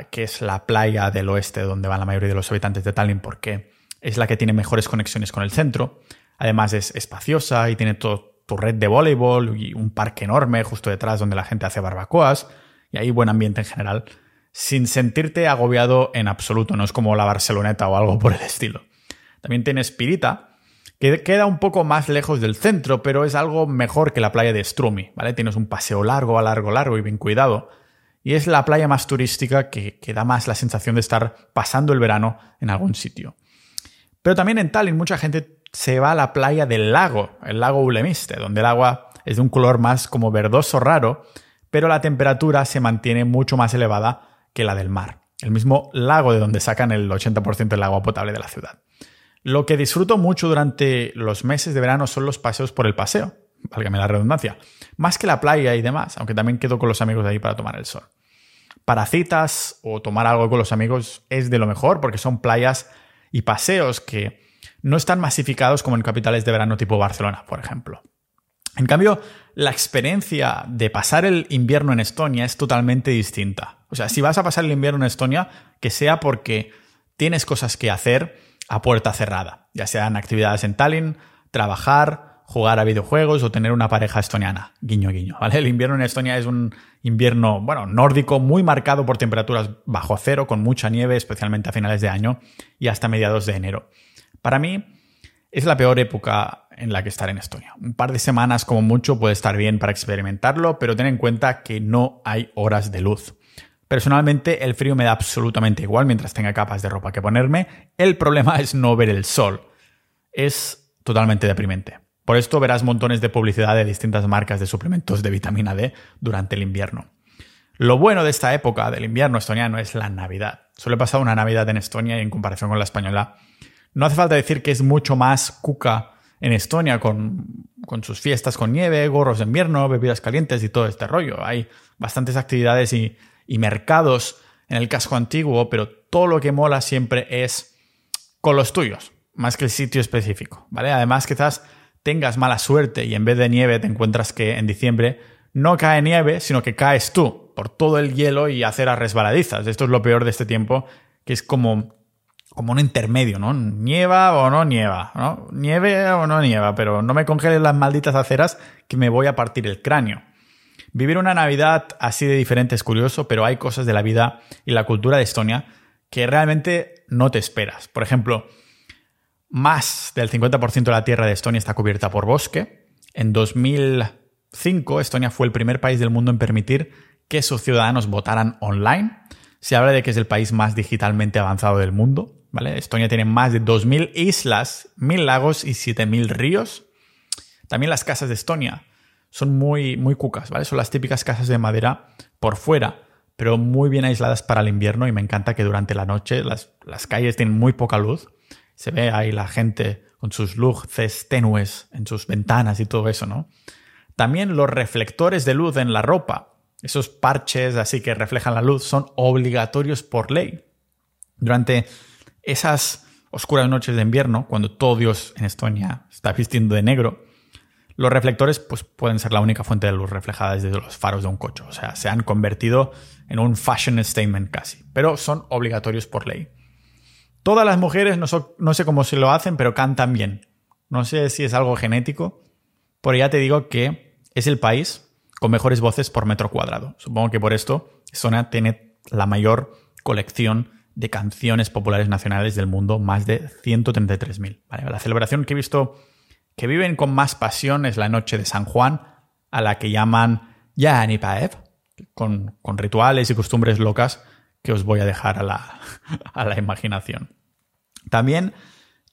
que es la playa del oeste donde van la mayoría de los habitantes de Tallinn porque es la que tiene mejores conexiones con el centro. Además es espaciosa y tiene todo tu red de voleibol y un parque enorme justo detrás donde la gente hace barbacoas y hay buen ambiente en general, sin sentirte agobiado en absoluto, no es como la Barceloneta o algo por el estilo. También tiene Spirita, que queda un poco más lejos del centro, pero es algo mejor que la playa de Strumi, ¿vale? Tienes un paseo largo, largo, largo y bien cuidado. Y es la playa más turística que, da más la sensación de estar pasando el verano en algún sitio. Pero también en Tallinn mucha gente se va a la playa del lago, el lago Ulemiste, donde el agua es de un color más como verdoso raro, pero la temperatura se mantiene mucho más elevada que la del mar. El mismo lago de donde sacan el 80% del agua potable de la ciudad. Lo que disfruto mucho durante los meses de verano son los paseos por el paseo, válgame la redundancia, más que la playa y demás, aunque también quedo con los amigos de ahí para tomar el sol. Para citas o tomar algo con los amigos es de lo mejor porque son playas y paseos que no están masificados como en capitales de verano tipo Barcelona, por ejemplo. En cambio, la experiencia de pasar el invierno en Estonia es totalmente distinta. O sea, si vas a pasar el invierno en Estonia, que sea porque tienes cosas que hacer a puerta cerrada, ya sean actividades en Tallinn, trabajar, jugar a videojuegos o tener una pareja estoniana. Guiño, guiño. ¿vale? El invierno en Estonia es un invierno, bueno, nórdico, muy marcado por temperaturas bajo cero, con mucha nieve, especialmente a finales de año y hasta mediados de enero. Para mí, es la peor época en la que estar en Estonia. Un par de semanas como mucho puede estar bien para experimentarlo, pero ten en cuenta que no hay horas de luz. Personalmente el frío me da absolutamente igual mientras tenga capas de ropa que ponerme. El problema es no ver el sol. Es totalmente deprimente. Por esto verás montones de publicidad de distintas marcas de suplementos de vitamina D durante el invierno. Lo bueno de esta época del invierno estoniano es la Navidad. Suele pasar una Navidad en Estonia y en comparación con la española. No hace falta decir que es mucho más cuca en Estonia con, sus fiestas con nieve, gorros de invierno, bebidas calientes y todo este rollo. Hay bastantes actividades y y mercados en el casco antiguo, pero todo lo que mola siempre es con los tuyos, más que el sitio específico, ¿vale? Además, quizás tengas mala suerte y en vez de nieve te encuentras que en diciembre no cae nieve, sino que caes tú por todo el hielo y aceras resbaladizas. Esto es lo peor de este tiempo, que es como, como un intermedio, ¿no? Nieva o no nieva, ¿no? Nieve o no nieva, pero no me congeles las malditas aceras que me voy a partir el cráneo. Vivir una Navidad así de diferente es curioso, pero hay cosas de la vida y la cultura de Estonia que realmente no te esperas. Por ejemplo, más del 50% de la tierra de Estonia está cubierta por bosque. En 2000 2005, Estonia fue el primer país del mundo en permitir que sus ciudadanos votaran online. Se habla de que es el país más digitalmente avanzado del mundo. Estonia tiene más de 2.000 islas, 1.000 lagos y 7.000 ríos. También las casas de Estonia son muy, muy cucas, ¿vale? Son las típicas casas de madera por fuera, pero muy bien aisladas para el invierno y me encanta que durante la noche las, las calles tienen muy poca luz. Se ve ahí la gente con sus luces tenues en sus ventanas y todo eso, ¿no? También los reflectores de luz en la ropa, esos parches así que reflejan la luz, son obligatorios por ley. Durante esas oscuras noches de invierno, cuando todo Dios en Estonia está vistiendo de negro, los reflectores pues, pueden ser la única fuente de luz reflejada desde los faros de un coche. O sea, se han convertido en un fashion statement casi, pero son obligatorios por ley. Todas las mujeres, no, sé cómo se lo hacen, pero cantan bien. No sé si es algo genético, pero ya te digo que es el país con mejores voces por metro cuadrado. Supongo que por esto Estonia tiene la mayor colección de canciones populares nacionales del mundo, más de 133.000. La celebración que he visto que viven con más pasión es la noche de San Juan, a la que llaman Yanipaev, con, con rituales y costumbres locas que os voy a dejar a la, a la imaginación. También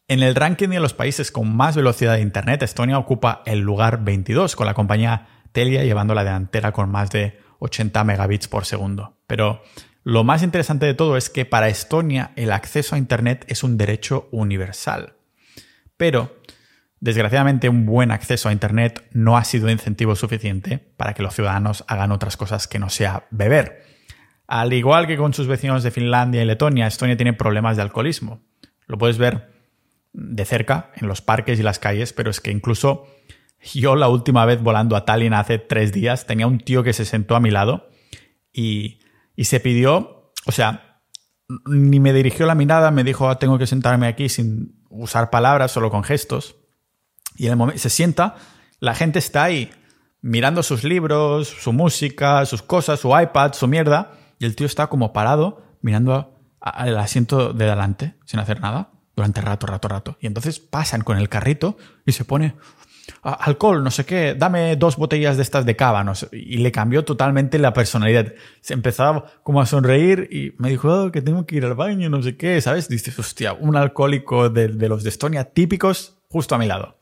en el ranking de los países con más velocidad de Internet, Estonia ocupa el lugar 22, con la compañía Telia llevando la delantera con más de 80 megabits por segundo. Pero lo más interesante de todo es que para Estonia el acceso a Internet es un derecho universal. Pero Desgraciadamente, un buen acceso a Internet no ha sido incentivo suficiente para que los ciudadanos hagan otras cosas que no sea beber. Al igual que con sus vecinos de Finlandia y Letonia, Estonia tiene problemas de alcoholismo. Lo puedes ver de cerca en los parques y las calles, pero es que incluso yo la última vez volando a Tallinn hace tres días tenía un tío que se sentó a mi lado y, se pidió, o sea, ni me dirigió la mirada, me dijo, ah, tengo que sentarme aquí sin usar palabras, solo con gestos. Y en el momento se sienta, la gente está ahí mirando sus libros, su música, sus cosas, su iPad, su mierda, el tío está como parado mirando al asiento de delante, sin hacer nada, durante rato, rato, rato. Y entonces pasan con el carrito y se pone alcohol, no sé qué, dame dos botellas de estas de cava, y le cambió totalmente la personalidad. Se empezaba como a sonreír y me dijo oh, que tengo que ir al baño, no sé qué, ¿sabes? Dices, hostia, un alcohólico de los de Estonia típicos justo a mi lado.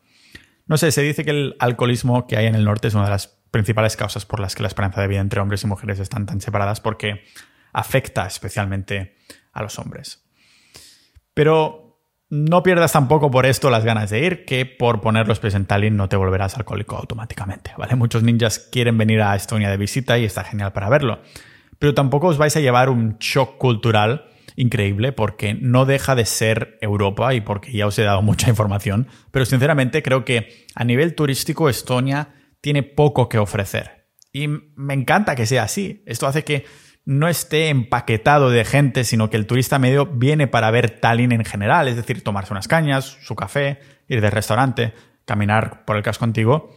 No sé, se dice que el alcoholismo que hay en el norte es una de las principales causas por las que la esperanza de vida entre hombres y mujeres están tan separadas porque afecta especialmente a los hombres. Pero no pierdas tampoco por esto las ganas de ir, que por poner los pies en Tallinn no te volverás alcohólico automáticamente, ¿vale? Muchos ninjas quieren venir a Estonia de visita y está genial para verlo. Pero tampoco os vais a llevar un shock cultural increíble porque no deja de ser Europa y porque ya os he dado mucha información, pero sinceramente creo que a nivel turístico Estonia tiene poco que ofrecer. Y me encanta que sea así. Esto hace que no esté empaquetado de gente, sino que el turista medio viene para ver Tallinn en general, es decir, tomarse unas cañas, su café, ir de restaurante, caminar por el casco antiguo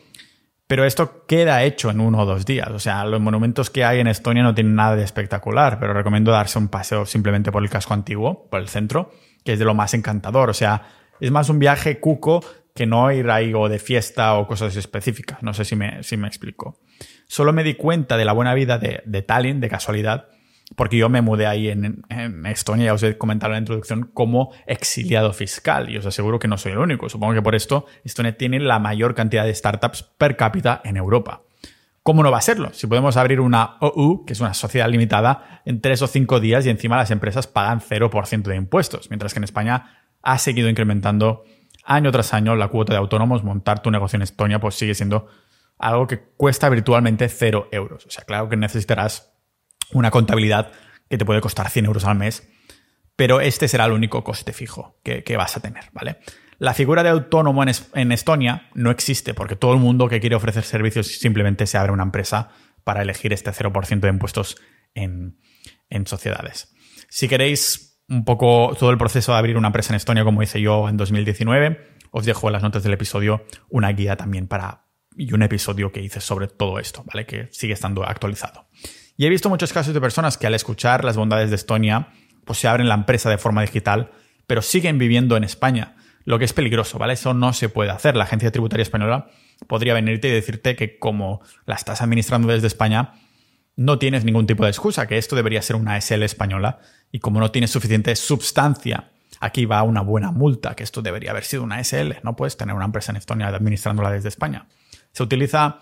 pero esto queda hecho en uno o dos días. O sea, los monumentos que hay en Estonia no tienen nada de espectacular, pero recomiendo darse un paseo simplemente por el casco antiguo, por el centro, que es de lo más encantador. O sea, es más un viaje cuco que no ir ahí o de fiesta o cosas específicas. No sé si me, si me explico. Solo me di cuenta de la buena vida de, de Tallinn, de casualidad, porque yo me mudé ahí en, Estonia, ya os he comentado en la introducción, como exiliado fiscal, y os aseguro que no soy el único. Supongo que por esto Estonia tiene la mayor cantidad de startups per cápita en Europa. ¿Cómo no va a serlo? Si podemos abrir una OU, que es una sociedad limitada, en tres o cinco días y encima las empresas pagan 0% de impuestos, mientras que en España ha seguido incrementando año tras año la cuota de autónomos, montar tu negocio en Estonia pues sigue siendo algo que cuesta virtualmente cero euros. O sea, claro que necesitarás una contabilidad que te puede costar 100 euros al mes, pero este será el único coste fijo que, vas a tener, ¿vale? La figura de autónomo en, Estonia no existe porque todo el mundo que quiere ofrecer servicios simplemente se abre una empresa para elegir este 0% de impuestos en, en sociedades. Si queréis un poco todo el proceso de abrir una empresa en Estonia, como hice yo en 2019, os dejo en las notas del episodio una guía también para y un episodio que hice sobre todo esto, ¿vale? Que sigue estando actualizado. Y he visto muchos casos de personas que al escuchar las bondades de Estonia, pues se abren la empresa de forma digital, pero siguen viviendo en España, lo que es peligroso, ¿vale? Eso no se puede hacer. La agencia tributaria española podría venirte y decirte que como la estás administrando desde España, no tienes ningún tipo de excusa, que esto debería ser una SL española y como no tienes suficiente substancia, aquí va una buena multa, que esto debería haber sido una SL, no puedes tener una empresa en Estonia administrándola desde España. Se utiliza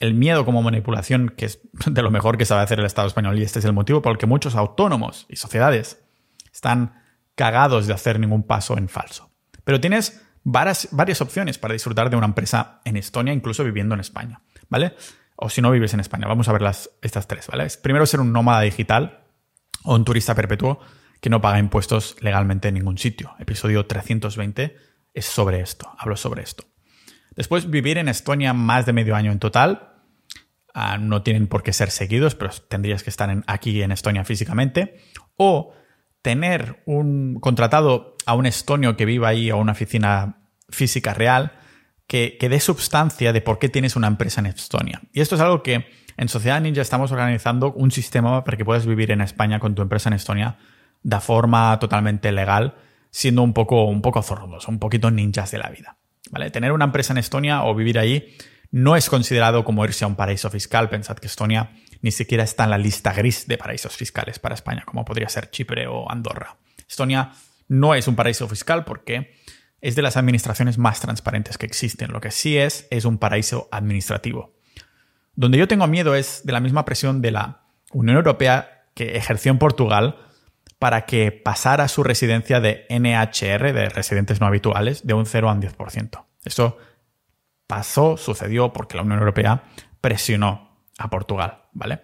el miedo como manipulación, que es de lo mejor que sabe hacer el Estado español, y este es el motivo por el que muchos autónomos y sociedades están cagados de hacer ningún paso en falso. Pero tienes varias, varias opciones para disfrutar de una empresa en Estonia, incluso viviendo en España, ¿vale? O si no vives en España, vamos a ver estas tres, ¿vale? Primero, ser un nómada digital o un turista perpetuo que no paga impuestos legalmente en ningún sitio. Episodio 320 es sobre esto, hablo sobre esto. Después, vivir en Estonia más de medio año en total. Ah, no tienen por qué ser seguidos, pero tendrías que estar aquí en Estonia físicamente. O tener un contratado a un estonio que viva ahí o una oficina física real que, que dé substancia de por qué tienes una empresa en Estonia. Y esto es algo que en Sociedad Ninja estamos organizando un sistema para que puedas vivir en España con tu empresa en Estonia de forma totalmente legal, siendo un poco, un poco zorros, un poquito ninjas de la vida. ¿vale? Tener una empresa en Estonia o vivir ahí no es considerado como irse a un paraíso fiscal. Pensad que Estonia ni siquiera está en la lista gris de paraísos fiscales para España, como podría ser Chipre o Andorra. Estonia no es un paraíso fiscal porque es de las administraciones más transparentes que existen. Lo que sí es es un paraíso administrativo. Donde yo tengo miedo es de la misma presión de la Unión Europea que ejerció en Portugal para que pasara su residencia de NHR, de residentes no habituales, de un 0 a un 10%. Esto pasó, sucedió porque la Unión Europea presionó a Portugal, ¿vale?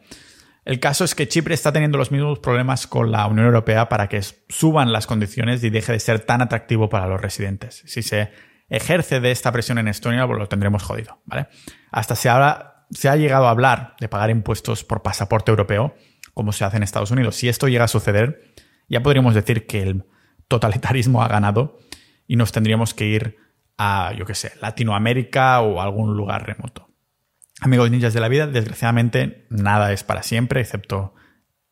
El caso es que Chipre está teniendo los mismos problemas con la Unión Europea para que suban las condiciones y deje de ser tan atractivo para los residentes. Si se ejerce de esta presión en Estonia, pues lo tendremos jodido, ¿vale? Hasta se, se ha llegado a hablar de pagar impuestos por pasaporte europeo, como se hace en Estados Unidos. Si esto llega a suceder, ya podríamos decir que el totalitarismo ha ganado y nos tendríamos que ir a, yo qué sé, Latinoamérica o algún lugar remoto. Amigos ninjas de la vida, desgraciadamente nada es para siempre, excepto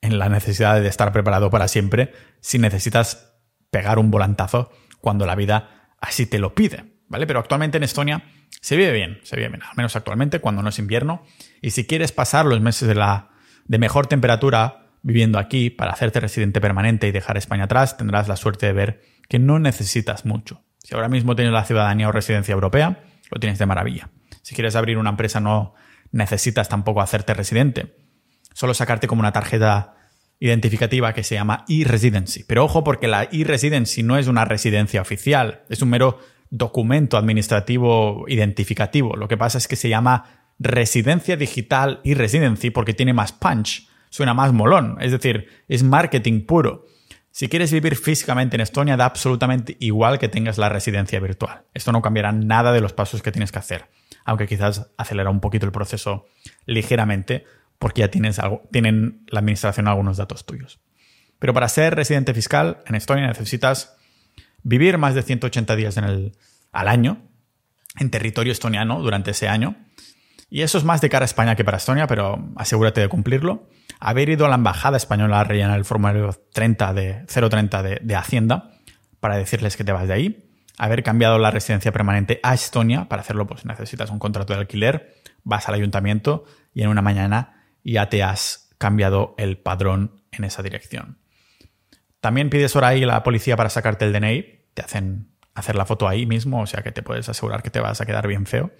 en la necesidad de estar preparado para siempre, si necesitas pegar un volantazo cuando la vida así te lo pide, ¿vale? Pero actualmente en Estonia se vive bien, se vive bien, al menos actualmente cuando no es invierno, y si quieres pasar los meses de, la, de mejor temperatura viviendo aquí para hacerte residente permanente y dejar España atrás, tendrás la suerte de ver que no necesitas mucho. Si ahora mismo tienes la ciudadanía o residencia europea, lo tienes de maravilla. Si quieres abrir una empresa no necesitas tampoco hacerte residente. Solo sacarte como una tarjeta identificativa que se llama e-residency. Pero ojo porque la e-residency no es una residencia oficial, es un mero documento administrativo identificativo. Lo que pasa es que se llama residencia digital e-residency porque tiene más punch suena más molón. Es decir, es marketing puro. Si quieres vivir físicamente en Estonia, da absolutamente igual que tengas la residencia virtual. Esto no cambiará nada de los pasos que tienes que hacer, aunque quizás acelera un poquito el proceso ligeramente porque ya tienes algo, tienen la administración algunos datos tuyos. Pero para ser residente fiscal en Estonia necesitas vivir más de 180 días al año en territorio estoniano durante ese año. Y eso es más de cara a España que para Estonia, pero asegúrate de cumplirlo haber ido a la embajada española a rellenar el formulario 30 de 030 de, de Hacienda para decirles que te vas de ahí, haber cambiado la residencia permanente a Estonia, para hacerlo pues necesitas un contrato de alquiler, vas al ayuntamiento y en una mañana ya te has cambiado el padrón en esa dirección. También pides hora ahí a la policía para sacarte el DNI, te hacen hacer la foto ahí mismo, o sea que te puedes asegurar que te vas a quedar bien feo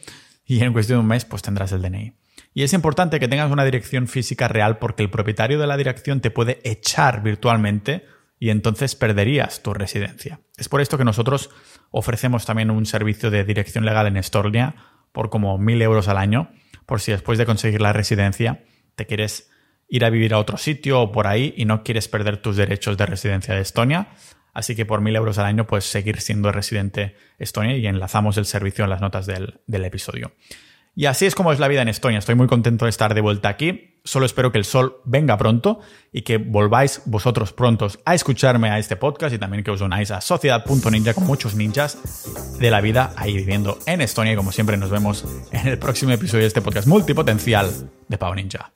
y en cuestión de un mes pues tendrás el DNI. Y es importante que tengas una dirección física real porque el propietario de la dirección te puede echar virtualmente y entonces perderías tu residencia. Es por esto que nosotros ofrecemos también un servicio de dirección legal en Estonia por como mil euros al año, por si después de conseguir la residencia te quieres ir a vivir a otro sitio o por ahí y no quieres perder tus derechos de residencia de Estonia. Así que por mil euros al año puedes seguir siendo residente Estonia y enlazamos el servicio en las notas del, del episodio. Y así es como es la vida en Estonia. Estoy muy contento de estar de vuelta aquí. Solo espero que el sol venga pronto y que volváis vosotros prontos a escucharme a este podcast y también que os unáis a Sociedad.ninja con muchos ninjas de la vida ahí viviendo en Estonia. Y como siempre nos vemos en el próximo episodio de este podcast multipotencial de Pau Ninja.